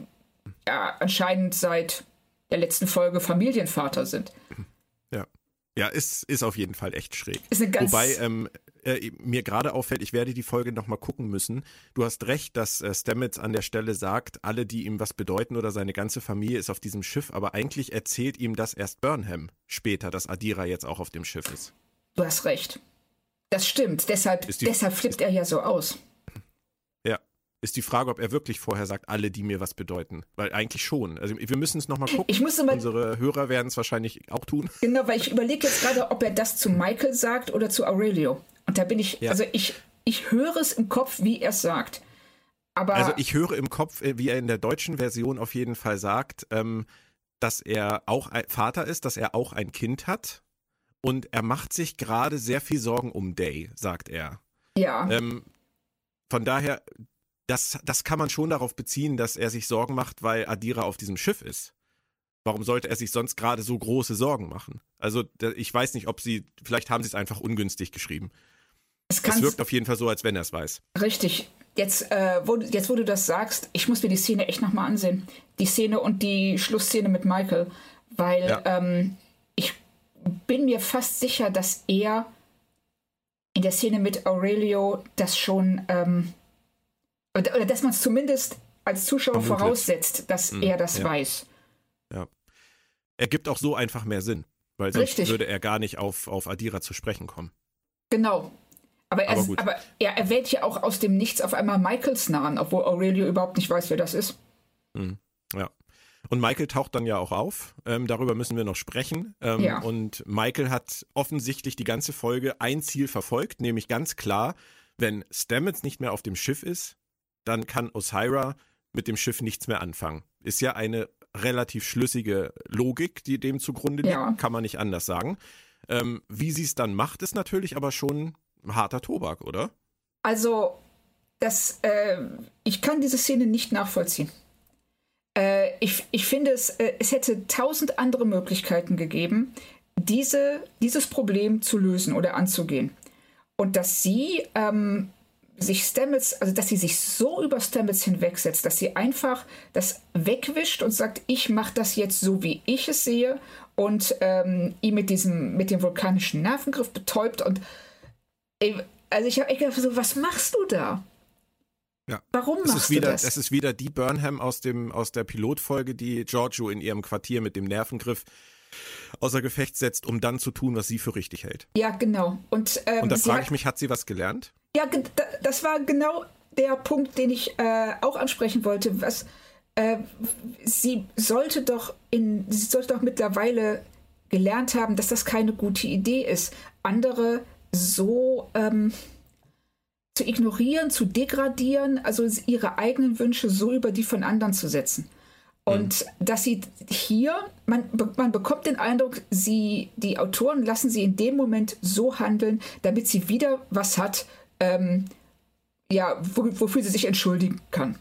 ja, anscheinend seit der letzten Folge Familienvater sind. Ja, ist, ist auf jeden Fall echt schräg. Ist eine ganz Wobei ähm, äh, mir gerade auffällt, ich werde die Folge nochmal gucken müssen. Du hast recht, dass äh, Stamets an der Stelle sagt, alle, die ihm was bedeuten oder seine ganze Familie ist auf diesem Schiff, aber eigentlich erzählt ihm das erst Burnham später, dass Adira jetzt auch auf dem Schiff ist. Du hast recht. Das stimmt. Deshalb, die, deshalb flippt er ja so aus ist die Frage, ob er wirklich vorher sagt, alle, die mir was bedeuten. Weil eigentlich schon. Also wir müssen es nochmal gucken. Ich muss mal, Unsere Hörer werden es wahrscheinlich auch tun. Genau, weil ich überlege jetzt gerade, ob er das zu Michael sagt oder zu Aurelio. Und da bin ich, ja. also ich, ich höre es im Kopf, wie er es sagt. Aber also ich höre im Kopf, äh, wie er in der deutschen Version auf jeden Fall sagt, ähm, dass er auch ein Vater ist, dass er auch ein Kind hat. Und er macht sich gerade sehr viel Sorgen um Day, sagt er. Ja. Ähm, von daher, das, das kann man schon darauf beziehen, dass er sich Sorgen macht, weil Adira auf diesem Schiff ist. Warum sollte er sich sonst gerade so große Sorgen machen? Also ich weiß nicht, ob sie, vielleicht haben sie es einfach ungünstig geschrieben. Es, es wirkt auf jeden Fall so, als wenn er es weiß. Richtig. Jetzt, äh, wo, jetzt, wo du das sagst, ich muss mir die Szene echt nochmal ansehen. Die Szene und die Schlussszene mit Michael. Weil ja. ähm, ich bin mir fast sicher, dass er in der Szene mit Aurelio das schon, ähm, oder, dass man es zumindest als Zuschauer Vermutlich. voraussetzt, dass hm, er das ja. weiß. Ja. Er gibt auch so einfach mehr Sinn, weil sonst Richtig. würde er gar nicht auf, auf Adira zu sprechen kommen. Genau. Aber, er, aber, aber er erwähnt ja auch aus dem Nichts auf einmal Michaels Namen, obwohl Aurelio überhaupt nicht weiß, wer das ist. Hm. Ja. Und Michael taucht dann ja auch auf. Ähm, darüber müssen wir noch sprechen. Ähm, ja. Und Michael hat offensichtlich die ganze Folge ein Ziel verfolgt, nämlich ganz klar, wenn Stamets nicht mehr auf dem Schiff ist, dann kann Osira mit dem Schiff nichts mehr anfangen. Ist ja eine relativ schlüssige Logik, die dem zugrunde liegt, ja. kann man nicht anders sagen. Ähm, wie sie es dann macht, ist natürlich aber schon harter Tobak, oder? Also, das, äh, ich kann diese Szene nicht nachvollziehen. Äh, ich, ich finde, es, äh, es hätte tausend andere Möglichkeiten gegeben, diese, dieses Problem zu lösen oder anzugehen. Und dass sie ähm, sich Stamets, also dass sie sich so über Stamets hinwegsetzt, dass sie einfach das wegwischt und sagt, ich mache das jetzt so, wie ich es sehe und ähm, ihn mit diesem, mit dem vulkanischen Nervengriff betäubt und also ich habe echt gedacht, so, was machst du da? Ja. Warum es machst wieder, du das? Es ist wieder die Burnham aus, dem, aus der Pilotfolge, die Giorgio in ihrem Quartier mit dem Nervengriff außer Gefecht setzt, um dann zu tun, was sie für richtig hält. Ja, genau. Und, ähm, Und da frage ich mich, hat sie was gelernt? Ja, das war genau der Punkt, den ich äh, auch ansprechen wollte. Was, äh, sie sollte doch in, sie sollte doch mittlerweile gelernt haben, dass das keine gute Idee ist, andere so ähm, zu ignorieren, zu degradieren, also ihre eigenen Wünsche so über die von anderen zu setzen. Und mhm. dass sie hier, man, man bekommt den Eindruck, sie, die Autoren lassen sie in dem Moment so handeln, damit sie wieder was hat, ähm, ja, wofür sie sich entschuldigen kann.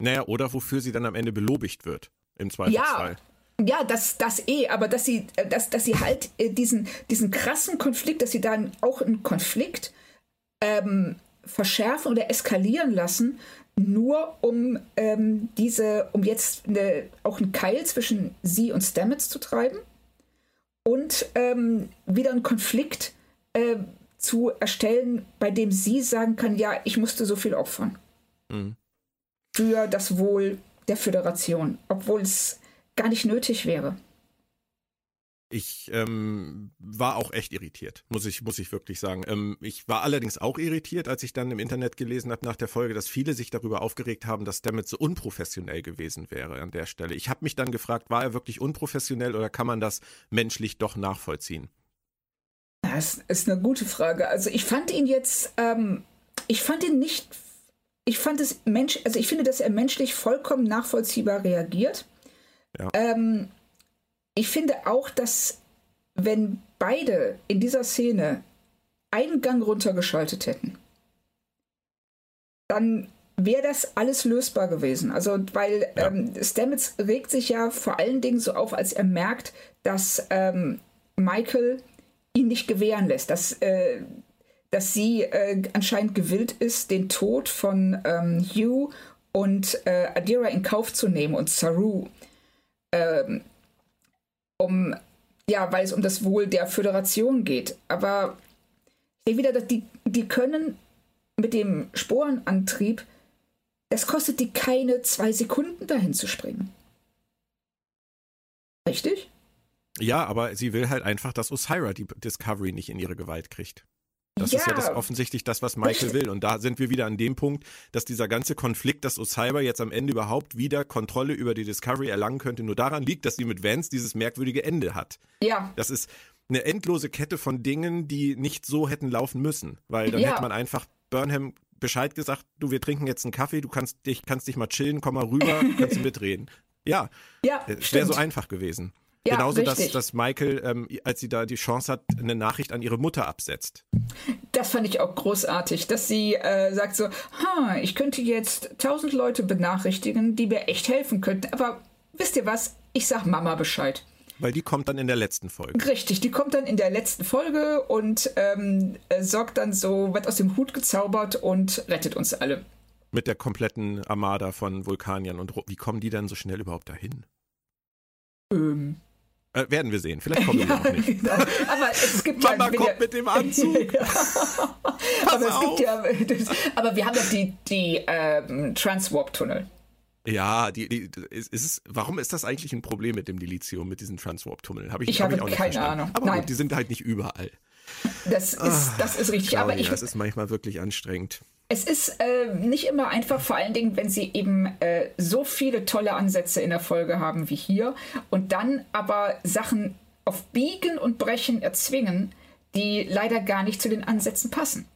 Naja, oder wofür sie dann am Ende belobigt wird, im Zweifelsfall. Ja. Ja, das, das eh, aber dass sie, dass, dass sie halt äh, diesen, diesen krassen Konflikt, dass sie dann auch einen Konflikt ähm, verschärfen oder eskalieren lassen, nur um ähm, diese, um jetzt eine, auch einen Keil zwischen sie und Stamets zu treiben und ähm, wieder einen Konflikt äh, zu erstellen, bei dem sie sagen kann, ja, ich musste so viel opfern. Mhm. Für das Wohl der Föderation, obwohl es gar nicht nötig wäre. Ich ähm, war auch echt irritiert, muss ich, muss ich wirklich sagen. Ähm, ich war allerdings auch irritiert, als ich dann im Internet gelesen habe nach der Folge, dass viele sich darüber aufgeregt haben, dass Stamets so unprofessionell gewesen wäre an der Stelle. Ich habe mich dann gefragt, war er wirklich unprofessionell oder kann man das menschlich doch nachvollziehen? Das ist eine gute Frage. Also ich fand ihn jetzt, ähm, ich fand ihn nicht, ich fand es Mensch, also ich finde, dass er menschlich vollkommen nachvollziehbar reagiert. Ja. Ähm, ich finde auch, dass wenn beide in dieser Szene einen Gang runtergeschaltet hätten, dann wäre das alles lösbar gewesen. Also, weil ja. ähm, Stamets regt sich ja vor allen Dingen so auf, als er merkt, dass ähm, Michael ihn nicht gewähren lässt, dass, äh, dass sie äh, anscheinend gewillt ist, den Tod von ähm, Hugh und äh, Adira in Kauf zu nehmen und Saru ähm, um, ja, weil es um das Wohl der Föderation geht. Aber ich sehe wieder, dass die, die können mit dem Sporenantrieb, das kostet die keine zwei Sekunden dahin zu springen. Richtig? Ja, aber sie will halt einfach, dass Osira die Discovery nicht in ihre Gewalt kriegt. Das ja. ist ja das offensichtlich das, was Michael will. Und da sind wir wieder an dem Punkt, dass dieser ganze Konflikt, dass Osira jetzt am Ende überhaupt wieder Kontrolle über die Discovery erlangen könnte, nur daran liegt, dass sie mit Vance dieses merkwürdige Ende hat. Ja. Das ist eine endlose Kette von Dingen, die nicht so hätten laufen müssen. Weil dann ja. hätte man einfach Burnham Bescheid gesagt, du, wir trinken jetzt einen Kaffee, du kannst dich, kannst dich mal chillen, komm mal rüber, [laughs] kannst mitreden. Ja, ja es wäre so einfach gewesen. Ja, Genauso, dass, dass Michael, ähm, als sie da die Chance hat, eine Nachricht an ihre Mutter absetzt. Das fand ich auch großartig, dass sie äh, sagt so, ha, ich könnte jetzt tausend Leute benachrichtigen, die mir echt helfen könnten, aber wisst ihr was, ich sag Mama Bescheid. Weil die kommt dann in der letzten Folge. Richtig, die kommt dann in der letzten Folge und ähm, äh, sorgt dann so, wird aus dem Hut gezaubert und rettet uns alle. Mit der kompletten Armada von Vulkaniern. Und wie kommen die dann so schnell überhaupt dahin? Ähm. Äh, werden wir sehen. Vielleicht kommen [laughs] ja, wir auch nicht. Genau. Aber es gibt [laughs] Mama ja, kommt ja, mit dem Anzug. [laughs] ja. aber es gibt ja, das, aber wir haben ja die, die ähm, Transwarp-Tunnel. Ja, die, die ist, ist, warum ist das eigentlich ein Problem mit dem Dilithium, mit diesen Transwarp-Tunneln? Hab ich, ich hab habe ich auch keine nicht Ahnung. Aber Nein. Gut, die sind halt nicht überall. Das ist, Ach, das ist richtig. Claudia, aber ich, das ist manchmal wirklich anstrengend. Es ist äh, nicht immer einfach, vor allen Dingen, wenn sie eben äh, so viele tolle Ansätze in der Folge haben wie hier und dann aber Sachen auf Biegen und Brechen erzwingen, die leider gar nicht zu den Ansätzen passen.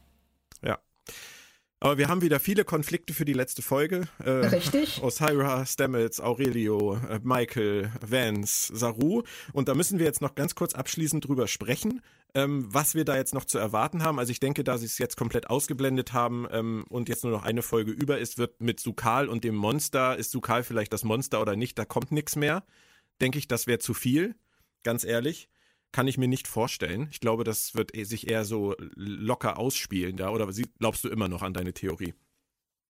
Aber wir haben wieder viele Konflikte für die letzte Folge. Äh, Richtig. Osira, Stamets, Aurelio, äh, Michael, Vance, Saru. Und da müssen wir jetzt noch ganz kurz abschließend drüber sprechen, ähm, was wir da jetzt noch zu erwarten haben. Also ich denke, da sie es jetzt komplett ausgeblendet haben ähm, und jetzt nur noch eine Folge über ist, wird mit Sukal und dem Monster, ist Sukal vielleicht das Monster oder nicht, da kommt nichts mehr. Denke ich, das wäre zu viel, ganz ehrlich kann ich mir nicht vorstellen. Ich glaube, das wird e-, sich eher so locker ausspielen da. Oder glaubst du immer noch an deine Theorie?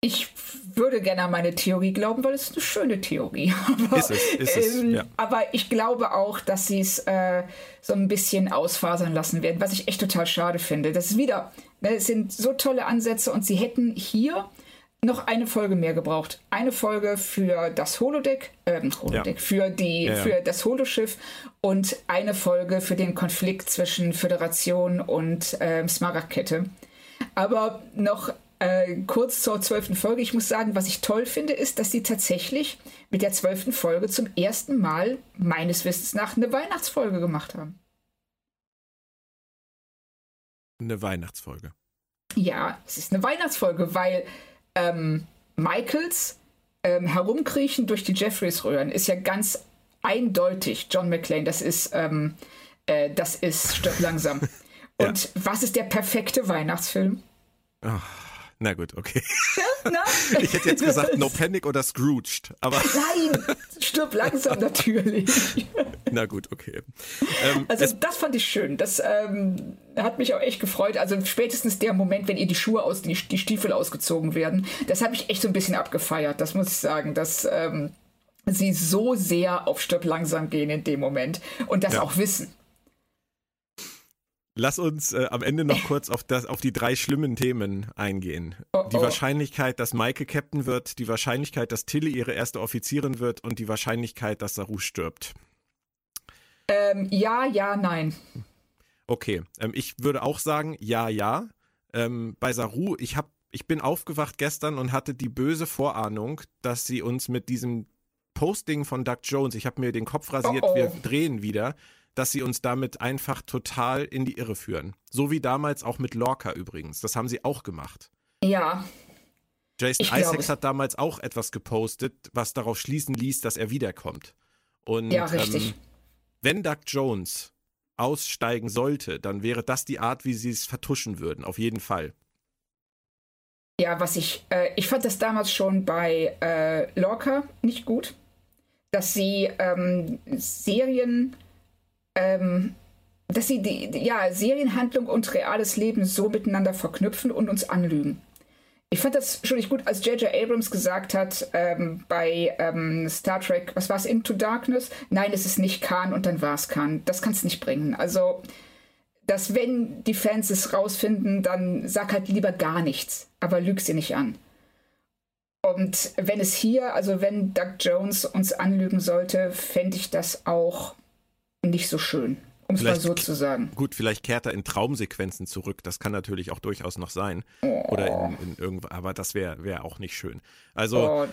Ich würde gerne an meine Theorie glauben, weil es eine schöne Theorie. [laughs] Aber, ist es, ist es, ähm, ja. aber ich glaube auch, dass sie es äh, so ein bisschen ausfasern lassen werden, was ich echt total schade finde. Das ist wieder, ne, es sind so tolle Ansätze und sie hätten hier noch eine Folge mehr gebraucht. Eine Folge für das Holodeck, äh, Holodeck, ja. für die, ja, ja. für das Holoschiff und eine Folge für den Konflikt zwischen Föderation und äh, Smaragdkette. Aber noch äh, kurz zur zwölften Folge. Ich muss sagen, was ich toll finde, ist, dass sie tatsächlich mit der zwölften Folge zum ersten Mal meines Wissens nach eine Weihnachtsfolge gemacht haben. Eine Weihnachtsfolge. Ja, es ist eine Weihnachtsfolge, weil ähm, Michaels ähm, Herumkriechen durch die Jeffreys-Röhren ist ja ganz eindeutig John McClane. Das ist, ähm, äh, das ist Stirb langsam. [laughs] Und ja. was ist der perfekte Weihnachtsfilm? Ach. Na gut, okay. [laughs] Na? Ich hätte jetzt gesagt No Panic oder Scrooged, aber. [laughs] Nein, stirb langsam [laughs] natürlich. Na gut, okay. Ähm, also das fand ich schön. Das ähm, hat mich auch echt gefreut. Also spätestens der Moment, wenn ihr die Schuhe aus, die, die Stiefel ausgezogen werden, das habe ich echt so ein bisschen abgefeiert. Das muss ich sagen, dass ähm, sie so sehr auf Stirb langsam gehen in dem Moment und das ja. auch wissen. Lass uns äh, am Ende noch kurz auf, das, auf die drei schlimmen Themen eingehen. Oh, die oh. Wahrscheinlichkeit, dass Maike Captain wird, die Wahrscheinlichkeit, dass Tilly ihre erste Offizierin wird und die Wahrscheinlichkeit, dass Saru stirbt. Ähm, ja, ja, nein. Okay, ähm, ich würde auch sagen, ja, ja. Ähm, bei Saru, ich, hab, ich bin aufgewacht gestern und hatte die böse Vorahnung, dass sie uns mit diesem Posting von Doug Jones, ich habe mir den Kopf rasiert, oh, wir drehen wieder, dass sie uns damit einfach total in die Irre führen. So wie damals auch mit Lorca übrigens. Das haben sie auch gemacht. Ja. Jason Isaacs hat damals auch etwas gepostet, was darauf schließen ließ, dass er wiederkommt. Und ja, richtig. Ähm, wenn Doug Jones aussteigen sollte, dann wäre das die Art, wie sie es vertuschen würden, auf jeden Fall. Ja, was ich, äh, ich fand das damals schon bei äh, Lorca nicht gut, dass sie ähm, Serien ähm, dass sie die, ja, Serienhandlung und reales Leben so miteinander verknüpfen und uns anlügen. Ich fand das schon nicht gut, als J.J. Abrams gesagt hat ähm, bei ähm, Star Trek, was war es, Into Darkness? Nein, es ist nicht Khan und dann war es Khan. Das kann es nicht bringen. Also, dass wenn die Fans es rausfinden, dann sag halt lieber gar nichts, aber lüg sie nicht an. Und wenn es hier, also wenn Doug Jones uns anlügen sollte, fände ich das auch nicht so schön, um es mal so zu sagen. Gut, vielleicht kehrt er in Traumsequenzen zurück. Das kann natürlich auch durchaus noch sein. Oh. Oder in, in irgendwo, aber das wäre wär auch nicht schön. Also, oh.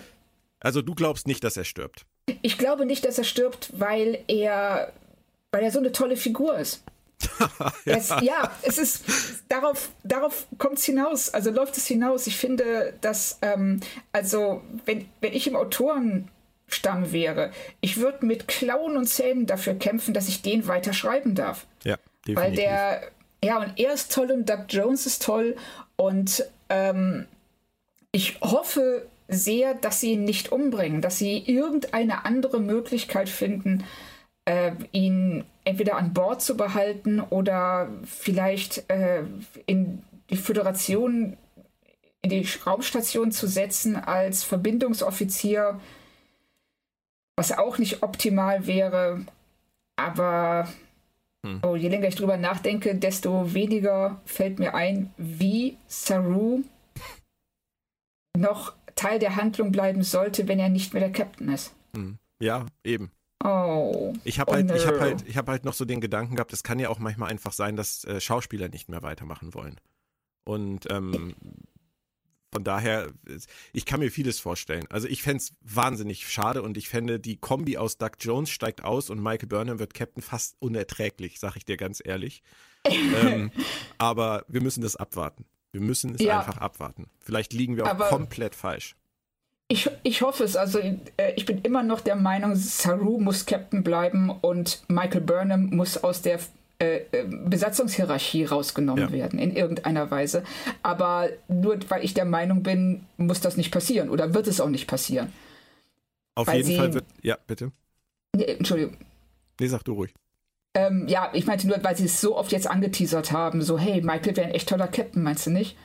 also du glaubst nicht, dass er stirbt. Ich glaube nicht, dass er stirbt, weil er, weil er so eine tolle Figur ist. [laughs] ja. Es, ja, es ist darauf, darauf kommt es hinaus, also läuft es hinaus. Ich finde, dass, ähm, also, wenn, wenn ich im Autoren Stamm wäre. Ich würde mit Klauen und Zähnen dafür kämpfen, dass ich den weiter schreiben darf. Ja, definitiv. Weil der, ja, und er ist toll und Doug Jones ist toll und ähm, ich hoffe sehr, dass sie ihn nicht umbringen, dass sie irgendeine andere Möglichkeit finden, äh, ihn entweder an Bord zu behalten oder vielleicht äh, in die Föderation, in die Raumstation zu setzen als Verbindungsoffizier, was auch nicht optimal wäre. Aber hm. oh, je länger ich drüber nachdenke, desto weniger fällt mir ein, wie Saru noch Teil der Handlung bleiben sollte, wenn er nicht mehr der Captain ist. Hm. Ja, eben. Oh. Ich habe halt, oh, hab halt, hab halt noch so den Gedanken gehabt, es kann ja auch manchmal einfach sein, dass äh, Schauspieler nicht mehr weitermachen wollen. Und ähm, von daher, ich kann mir vieles vorstellen. Also ich fände es wahnsinnig schade und ich fände, die Kombi aus Doug Jones steigt aus und Michael Burnham wird Captain fast unerträglich, sag ich dir ganz ehrlich. [laughs] ähm, aber wir müssen das abwarten. Wir müssen es ja. einfach abwarten. Vielleicht liegen wir auch aber komplett falsch. Ich, ich hoffe es. Also äh, ich bin immer noch der Meinung, Saru muss Captain bleiben und Michael Burnham muss aus der äh, äh, Besatzungshierarchie rausgenommen ja. werden in irgendeiner Weise. Aber nur weil ich der Meinung bin, muss das nicht passieren oder wird es auch nicht passieren. Auf weil jeden sie, Fall wird. Ja, bitte. Nee, Entschuldigung. Nee, sag du ruhig. Ähm, ja, ich meinte nur, weil sie es so oft jetzt angeteasert haben, so, hey, Michael wäre ein echt toller Captain, meinst du nicht?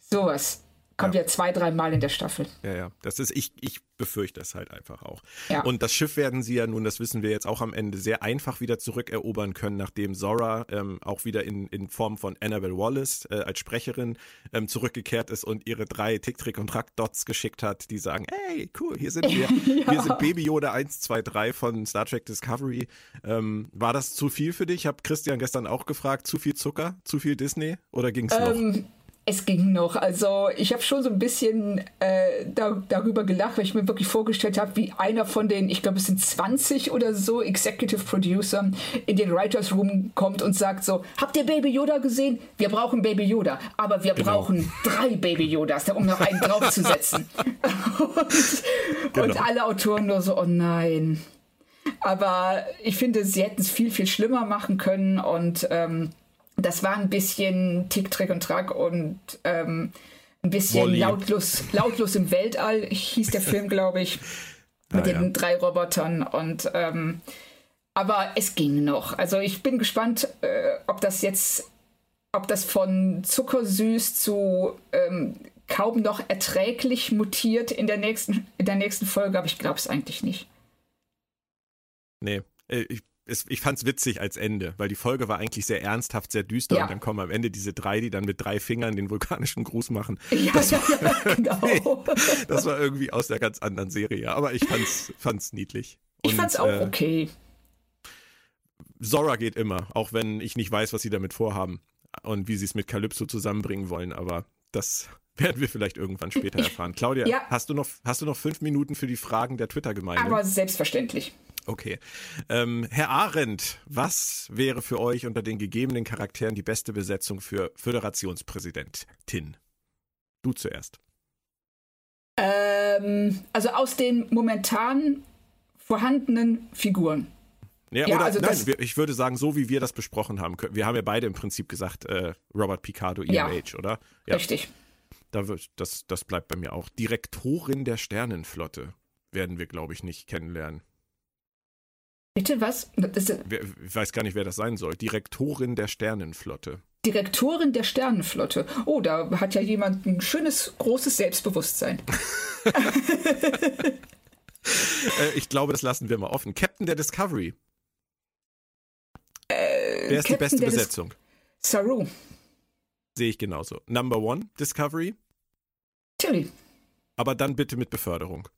Sowas. Kommt ja. ja zwei, dreimal in der Staffel. Ja, ja. Das ist, ich, ich befürchte es halt einfach auch. Ja. Und das Schiff werden sie ja nun, das wissen wir jetzt auch am Ende, sehr einfach wieder zurückerobern können, nachdem Zora ähm, auch wieder in, in Form von Annabelle Wallace äh, als Sprecherin ähm, zurückgekehrt ist und ihre drei Tick, Trick und Track-Dots geschickt hat, die sagen, hey, cool, hier sind wir. [laughs] ja. Wir sind Baby Yoda 1, 2, 3 von Star Trek Discovery. Ähm, war das zu viel für dich? Ich habe Christian gestern auch gefragt, zu viel Zucker, zu viel Disney oder ging es noch? Es ging noch. Also ich habe schon so ein bisschen äh, da, darüber gelacht, weil ich mir wirklich vorgestellt habe, wie einer von den, ich glaube es sind 20 oder so Executive Producer in den Writers Room kommt und sagt so, habt ihr Baby Yoda gesehen? Wir brauchen Baby Yoda, aber wir genau. brauchen drei Baby Yodas, um noch einen draufzusetzen. [laughs] und, genau. und alle Autoren nur so, oh nein. Aber ich finde, sie hätten es viel, viel schlimmer machen können und ähm, das war ein bisschen Tick, Trick und Track und ähm, ein bisschen lautlos, lautlos im Weltall, hieß der Film, glaube ich, [laughs] mit ah, den ja. drei Robotern. Und ähm, aber es ging noch. Also ich bin gespannt, äh, ob das jetzt, ob das von zuckersüß zu ähm, kaum noch erträglich mutiert in der nächsten, in der nächsten Folge, aber ich glaube es eigentlich nicht. Nee, äh, ich es, ich fand es witzig als Ende, weil die Folge war eigentlich sehr ernsthaft, sehr düster ja. und dann kommen am Ende diese drei, die dann mit drei Fingern den vulkanischen Gruß machen. Ja, das, war, ja, [laughs] genau. [laughs] das war irgendwie aus der ganz anderen Serie, aber ich fand's, fand's niedlich. Und, ich fand's auch äh, okay. Zora geht immer, auch wenn ich nicht weiß, was sie damit vorhaben und wie sie es mit Calypso zusammenbringen wollen, aber das [laughs] werden wir vielleicht irgendwann später erfahren. Claudia, ja. hast, du noch, hast du noch fünf Minuten für die Fragen der Twitter-Gemeinde? Aber selbstverständlich. Okay. Ähm, Herr Arendt, was wäre für euch unter den gegebenen Charakteren die beste Besetzung für Föderationspräsidentin? Du zuerst. Ähm, also aus den momentan vorhandenen Figuren. Ja, ja oder also nein, ich würde sagen, so wie wir das besprochen haben, wir haben ja beide im Prinzip gesagt, äh, Robert Picardo, EMH, ja, oder? Ja. Richtig. Da wird, das, das bleibt bei mir auch. Direktorin der Sternenflotte werden wir, glaube ich, nicht kennenlernen. Bitte was? ich weiß gar nicht, wer das sein soll. Direktorin der Sternenflotte. Direktorin der Sternenflotte. Oh, da hat ja jemand ein schönes, großes Selbstbewusstsein. [laughs] [laughs] äh, ich glaube, das lassen wir mal offen. Captain der Discovery. Äh, wer ist Captain die beste Besetzung? Dis Saru. Sehe ich genauso. Number one, Discovery. Tilly. Aber dann bitte mit Beförderung.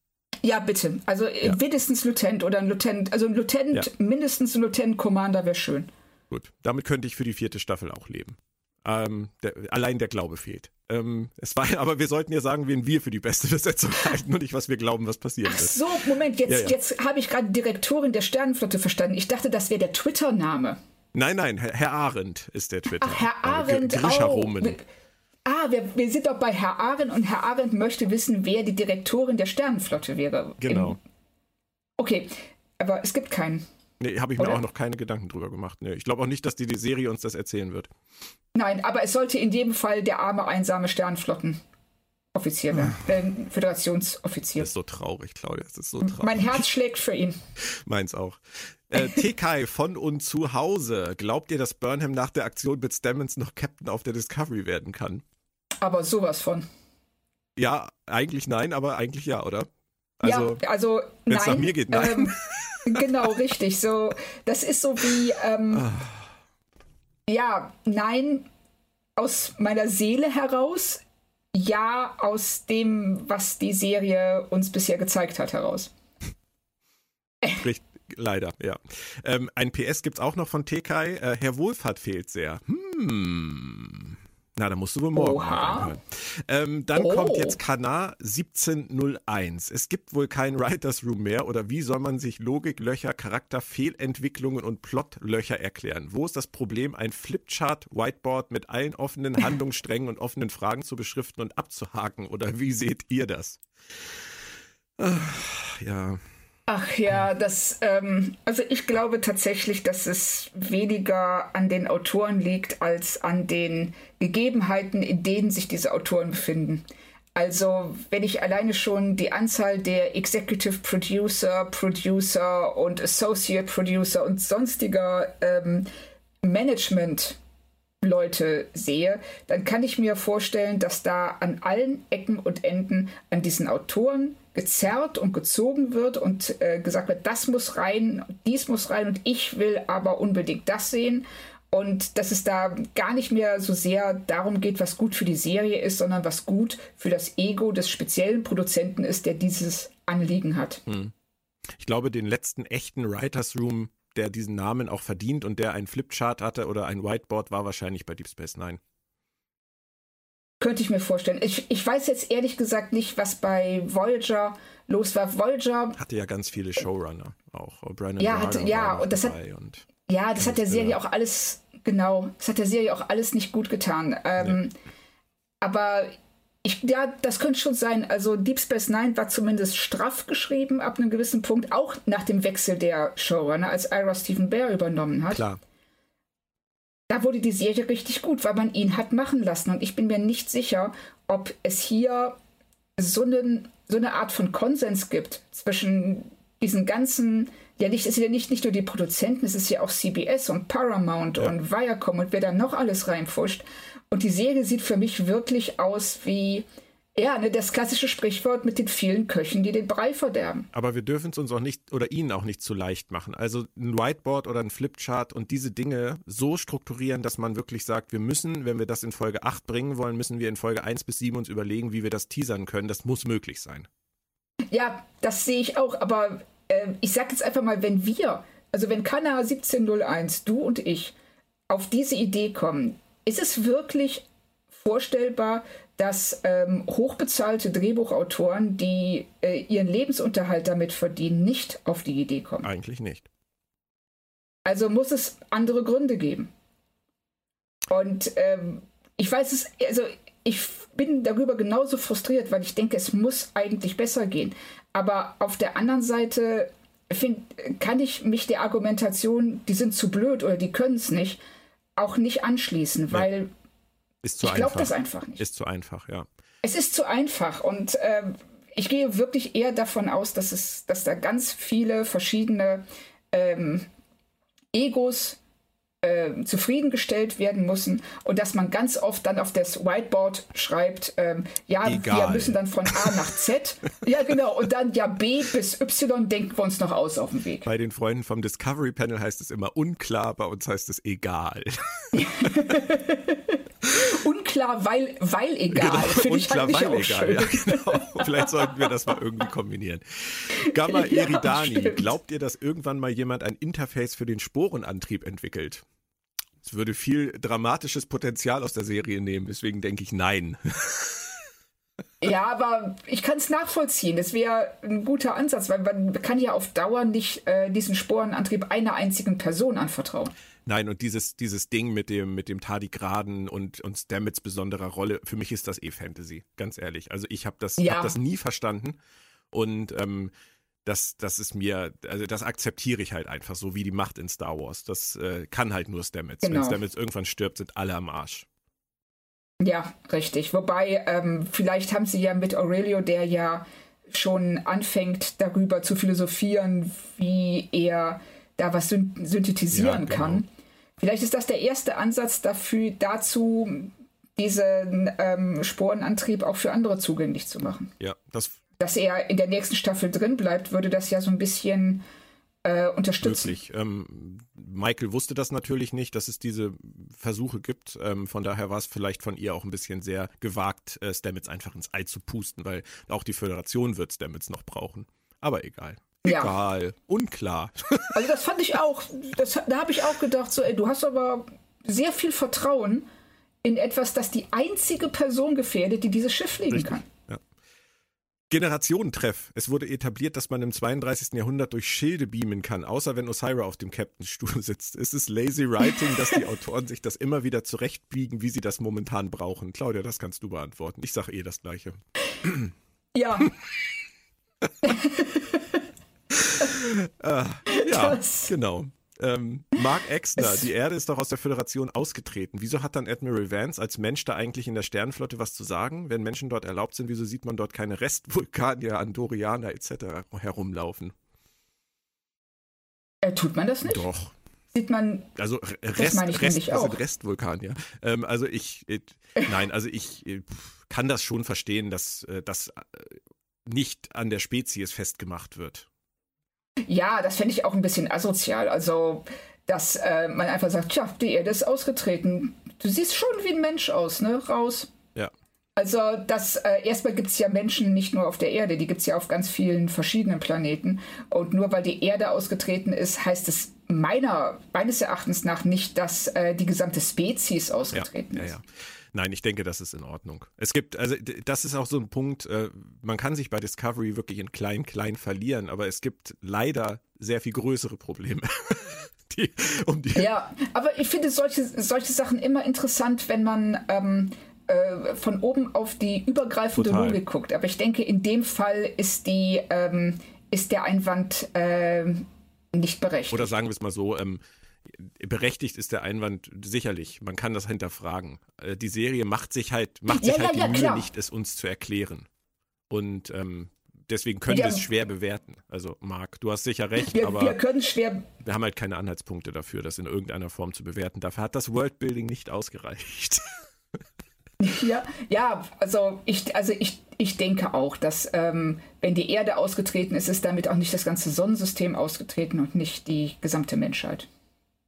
Ja, bitte. Also äh, ja. mindestens Lieutenant oder ein Lieutenant, also ein Lieutenant, ja. mindestens ein Lieutenant Commander wäre schön. Gut, damit könnte ich für die vierte Staffel auch leben. Ähm, der, allein der Glaube fehlt. Ähm, es war, [laughs] aber wir sollten ja sagen, wen wir für die beste Besetzung [laughs] halten und nicht, was wir glauben, was passieren Ach wird. so, Moment, jetzt, ja, ja. jetzt habe ich gerade Direktorin der Sternenflotte verstanden. Ich dachte, das wäre der Twitter-Name. Nein, nein, Herr, Arendt ist der Twitter. Ach, Herr Arendt, äh, oh. Ah, wir, wir sind doch bei Herr Arendt und Herr Arendt möchte wissen, wer die Direktorin der Sternenflotte wäre. Genau. Im, okay, aber es gibt keinen. Nee, habe ich mir auch noch keine Gedanken drüber gemacht. Nee, ich glaube auch nicht, dass die, die Serie uns das erzählen wird. Nein, aber es sollte in jedem Fall der arme, einsame Sternflotten Offizier werden, äh, Föderationsoffizier. Das ist so traurig, Claudia. Das ist so traurig. Mein Herz schlägt für ihn. [laughs] Meins auch. Äh, TK von und zu Hause. Glaubt ihr, dass Burnham nach der Aktion mit Stamens noch Captain auf der Discovery werden kann? Aber sowas von. Ja, eigentlich nein, aber eigentlich ja, oder? Also, ja, also wenn es nach mir geht, nein. Ähm, genau, [laughs] richtig. So, das ist so wie, ähm, ah. ja, nein, aus meiner Seele heraus, ja, aus dem, was die Serie uns bisher gezeigt hat, heraus. [laughs] Richtig, leider, ja. Ähm, ein PS gibt es auch noch von TK. Äh, Herr Wohlfahrt fehlt sehr. Hm. Na, da musst du wohl morgen hören. Ähm, dann oh. kommt jetzt Kanar 1701. Es gibt wohl kein Writers Room mehr oder wie soll man sich Logiklöcher, Charakterfehlentwicklungen und Plotlöcher erklären? Wo ist das Problem, ein Flipchart, Whiteboard mit allen offenen [laughs] Handlungssträngen und offenen Fragen zu beschriften und abzuhaken? Oder wie seht ihr das? Ach, ja. Ach ja, das, ähm, also ich glaube tatsächlich, dass es weniger an den Autoren liegt als an den Gegebenheiten, in denen sich diese Autoren befinden. Also, wenn ich alleine schon die Anzahl der Executive Producer, Producer und Associate Producer und sonstiger ähm, Management Leute sehe, dann kann ich mir vorstellen, dass da an allen Ecken und Enden an diesen Autoren gezerrt und gezogen wird und äh, gesagt wird, das muss rein, dies muss rein und ich will aber unbedingt das sehen. Und dass es da gar nicht mehr so sehr darum geht, was gut für die Serie ist, sondern was gut für das Ego des speziellen Produzenten ist, der dieses Anliegen hat. Hm. Ich glaube, den letzten echten Writers Room, der diesen Namen auch verdient und der ein Flipchart hatte oder ein Whiteboard, war wahrscheinlich bei Deep Space Nine. Könnte ich mir vorstellen. Ich, ich weiß jetzt ehrlich gesagt nicht, was bei Voyager los war. Voyager hatte ja ganz viele Showrunner auch. Brandon ja, hatte, ja, und das hat, und ja, das hat der Serie auch alles genau. Das hat der Serie auch alles nicht gut getan. Ähm, nee. Aber ich, ja, das könnte schon sein. Also Deep Space Nine war zumindest straff geschrieben ab einem gewissen Punkt, auch nach dem Wechsel der Showrunner, als Ira Stephen Bear übernommen hat. Klar da wurde die Serie richtig gut, weil man ihn hat machen lassen. Und ich bin mir nicht sicher, ob es hier so, einen, so eine Art von Konsens gibt zwischen diesen ganzen, ja nicht, es sind ja nicht, nicht nur die Produzenten, es ist ja auch CBS und Paramount ja. und Viacom und wer da noch alles reinfuscht. Und die Serie sieht für mich wirklich aus wie ja, ne, das klassische Sprichwort mit den vielen Köchen, die den Brei verderben. Aber wir dürfen es uns auch nicht oder ihnen auch nicht zu leicht machen. Also ein Whiteboard oder ein Flipchart und diese Dinge so strukturieren, dass man wirklich sagt, wir müssen, wenn wir das in Folge 8 bringen wollen, müssen wir in Folge 1 bis 7 uns überlegen, wie wir das teasern können. Das muss möglich sein. Ja, das sehe ich auch. Aber äh, ich sage jetzt einfach mal, wenn wir, also wenn Kana 1701, du und ich, auf diese Idee kommen, ist es wirklich vorstellbar, dass ähm, hochbezahlte Drehbuchautoren, die äh, ihren Lebensunterhalt damit verdienen, nicht auf die Idee kommen. Eigentlich nicht. Also muss es andere Gründe geben. Und ähm, ich weiß es, also ich bin darüber genauso frustriert, weil ich denke, es muss eigentlich besser gehen. Aber auf der anderen Seite find, kann ich mich der Argumentation, die sind zu blöd oder die können es nicht, auch nicht anschließen, weil ist zu ich einfach. Ich glaube das einfach nicht. Ist zu einfach, ja. Es ist zu einfach und äh, ich gehe wirklich eher davon aus, dass es, dass da ganz viele verschiedene ähm, Egos äh, zufriedengestellt werden müssen und dass man ganz oft dann auf das Whiteboard schreibt, ähm, ja, Egal. wir müssen dann von A nach Z, [laughs] ja genau, und dann ja B bis Y denken wir uns noch aus auf dem Weg. Bei den Freunden vom Discovery Panel heißt es immer unklar, bei uns heißt es egal. [laughs] [laughs] [laughs] unklar, weil, weil egal. Genau, unklar, halt weil egal, ja genau. Vielleicht sollten wir das mal irgendwie kombinieren. Gamma Eridani, [laughs] ja, glaubt ihr, dass irgendwann mal jemand ein Interface für den Sporenantrieb entwickelt? Es würde viel dramatisches Potenzial aus der Serie nehmen, deswegen denke ich nein. [laughs] Ja, aber ich kann es nachvollziehen. Das wäre ein guter Ansatz, weil man kann ja auf Dauer nicht äh, diesen Sporenantrieb einer einzigen Person anvertrauen. Nein, und dieses, dieses Ding mit dem, mit dem Tardigraden und, und Stamets besonderer Rolle, für mich ist das eh Fantasy, ganz ehrlich. Also ich habe das, ja. hab das nie verstanden. Und ähm, das, das ist mir, also das akzeptiere ich halt einfach so wie die Macht in Star Wars. Das äh, kann halt nur Stamets. Genau. Wenn Stamets irgendwann stirbt, sind alle am Arsch. Ja, richtig. Wobei, ähm, vielleicht haben sie ja mit Aurelio, der ja schon anfängt, darüber zu philosophieren, wie er da was synthetisieren ja, genau. kann. Vielleicht ist das der erste Ansatz dafür, dazu, diesen ähm, Sporenantrieb auch für andere zugänglich zu machen. Ja, das. Dass er in der nächsten Staffel drin bleibt, würde das ja so ein bisschen äh, unterstützen. Möglich. Ähm, Michael wusste das natürlich nicht, dass es diese Versuche gibt. Ähm, von daher war es vielleicht von ihr auch ein bisschen sehr gewagt, äh, Stamets einfach ins Ei zu pusten, weil auch die Föderation wird Stamets noch brauchen. Aber egal. Ja. Egal. Unklar. [laughs] Also das fand ich auch, das, da habe ich auch gedacht, so, ey, du hast aber sehr viel Vertrauen in etwas, das die einzige Person gefährdet, die dieses Schiff fliegen Richtig. kann. Generationentreff. Es wurde etabliert, dass man im 32. Jahrhundert durch Schilde beamen kann, außer wenn Osira auf dem Captainstuhl [laughs] sitzt. Es ist lazy writing, dass die Autoren sich das immer wieder zurechtbiegen, wie sie das momentan brauchen. Claudia, das kannst du beantworten. Ich sage eh das Gleiche. [clears throat] Ja. äh, [laughs] ja, das. genau. Ähm, Mark Exner, die Erde ist doch aus der Föderation ausgetreten. Wieso hat dann Admiral Vance als Mensch da eigentlich in der Sternenflotte was zu sagen? Wenn Menschen dort erlaubt sind, wieso sieht man dort keine Restvulkanier, Andorianer etc. herumlaufen? Äh, tut man das nicht? Doch. Sieht man. Also Rest, das Rest, auch. sind Restvulkanier. Ähm, also ich, ich nein, also ich, ich kann das schon verstehen, dass äh, das äh, nicht an der Spezies festgemacht wird. Ja, das fände ich auch ein bisschen asozial. Also, dass äh, man einfach sagt, tja, die Erde ist ausgetreten. Du siehst schon wie ein Mensch aus, ne? Raus. Ja. Also, das, äh, erstmal gibt es ja Menschen nicht nur auf der Erde, die gibt es ja auf ganz vielen verschiedenen Planeten. Und nur weil die Erde ausgetreten ist, heißt es meiner, meines Erachtens nach nicht, dass äh, die gesamte Spezies ausgetreten ja, ist. Ja, ja. Nein, ich denke, das ist in Ordnung. Es gibt, also das ist auch so ein Punkt, äh, man kann sich bei Discovery wirklich in klein, klein verlieren, aber es gibt leider sehr viel größere Probleme. [laughs] die, um die ja, aber ich finde solche, solche Sachen immer interessant, wenn man ähm, äh, von oben auf die übergreifende Total. Logik guckt. Aber ich denke, in dem Fall ist die, ähm, ist der Einwand äh, nicht berechtigt. Oder sagen wir es mal so, ähm, berechtigt ist der Einwand sicherlich. Man kann das hinterfragen. Äh, die Serie macht sich halt, macht sich ja, halt ja, die ja, Mühe nicht, es uns zu erklären. Und ähm, deswegen können wir es schwer bewerten. Also, Marc, du hast sicher recht, wir, aber wir können schwer. Wir haben halt keine Anhaltspunkte dafür, das in irgendeiner Form zu bewerten. Dafür hat das Worldbuilding nicht ausgereicht. [laughs] Ja, ja, also ich, also ich, ich denke auch, dass ähm, wenn die Erde ausgetreten ist, ist damit auch nicht das ganze Sonnensystem ausgetreten und nicht die gesamte Menschheit.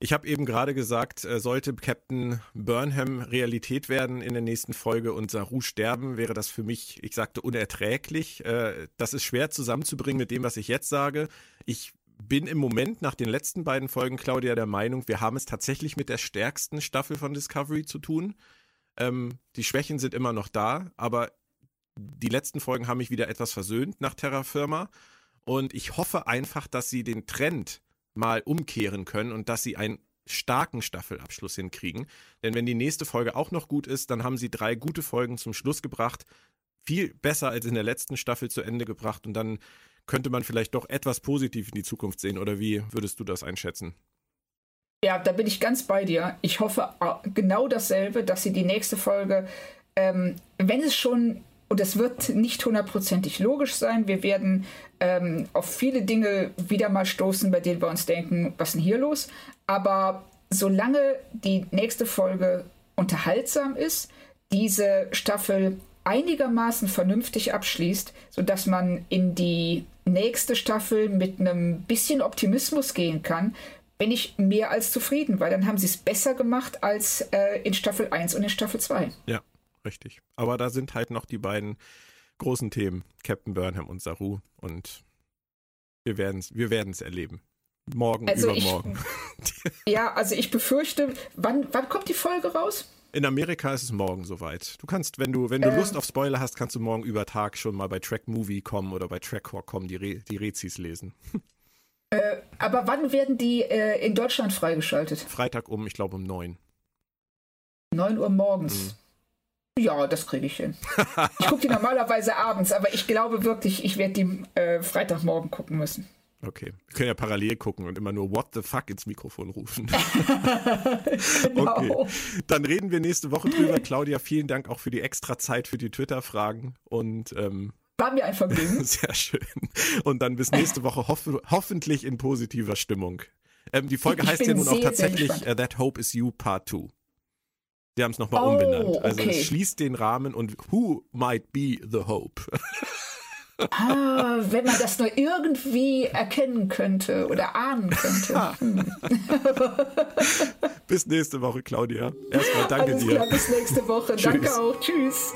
Ich habe eben gerade gesagt, äh, sollte Captain Burnham Realität werden in der nächsten Folge und Saru sterben, wäre das für mich, ich sagte, unerträglich. Äh, das ist schwer zusammenzubringen mit dem, was ich jetzt sage. Ich bin im Moment nach den letzten beiden Folgen, Claudia, der Meinung, wir haben es tatsächlich mit der stärksten Staffel von Discovery zu tun. Ähm, die Schwächen sind immer noch da, aber die letzten Folgen haben mich wieder etwas versöhnt nach Terra Firma. Und ich hoffe einfach, dass sie den Trend mal umkehren können und dass sie einen starken Staffelabschluss hinkriegen. Denn wenn die nächste Folge auch noch gut ist, dann haben sie drei gute Folgen zum Schluss gebracht. Viel besser als in der letzten Staffel zu Ende gebracht. Und dann könnte man vielleicht doch etwas positiv in die Zukunft sehen. Oder wie würdest du das einschätzen? Ja, da bin ich ganz bei dir. Ich hoffe genau dasselbe, dass sie die nächste Folge, ähm, wenn es schon und es wird nicht hundertprozentig logisch sein. Wir werden ähm, auf viele Dinge wieder mal stoßen, bei denen wir uns denken, was ist denn hier los? Aber solange die nächste Folge unterhaltsam ist, diese Staffel einigermaßen vernünftig abschließt, sodass man in die nächste Staffel mit einem bisschen Optimismus gehen kann, bin ich mehr als zufrieden, weil dann haben sie es besser gemacht als äh, in Staffel 1 und in Staffel 2. Ja, richtig. Aber da sind halt noch die beiden großen Themen, Captain Burnham und Saru. Und wir werden es wir werden's erleben. Morgen, also übermorgen. Ich, [laughs] ja, also ich befürchte, wann, wann kommt die Folge raus? In Amerika ist es morgen soweit. Du kannst, wenn du, wenn du ähm, Lust auf Spoiler hast, kannst du morgen über Tag schon mal bei Track Movie kommen oder bei Trackhawk kommen, die, Re die Rezis lesen. Äh, aber wann werden die äh, in Deutschland freigeschaltet? Freitag um, ich glaube um 9. 9 Uhr morgens. Mhm. Ja, das kriege ich hin. Ich gucke die normalerweise abends, aber ich glaube wirklich, ich werde die äh, Freitagmorgen gucken müssen. Okay. Wir können ja parallel gucken und immer nur What the fuck ins Mikrofon rufen. [laughs] [laughs] genau. Okay. Dann reden wir nächste Woche drüber. Claudia, vielen Dank auch für die extra Zeit für die Twitter-Fragen und ähm, War mir ein Vergnügen. [laughs] sehr schön. Und dann bis nächste Woche hoff hoffentlich in positiver Stimmung. Ähm, die Folge Ich heißt ja nun auch sehr, sehr tatsächlich uh, That Hope Is You Part 2. Sie haben es nochmal Oh, umbenannt. Also okay. es schließt den Rahmen und Who might be the Hope? [laughs] Ah, wenn man das nur irgendwie erkennen könnte oder ahnen könnte. [laughs] Hm. bis nächste Woche, Claudia. Erstmal danke Alles dir. klar, bis nächste Woche. [laughs] Danke auch. Tschüss.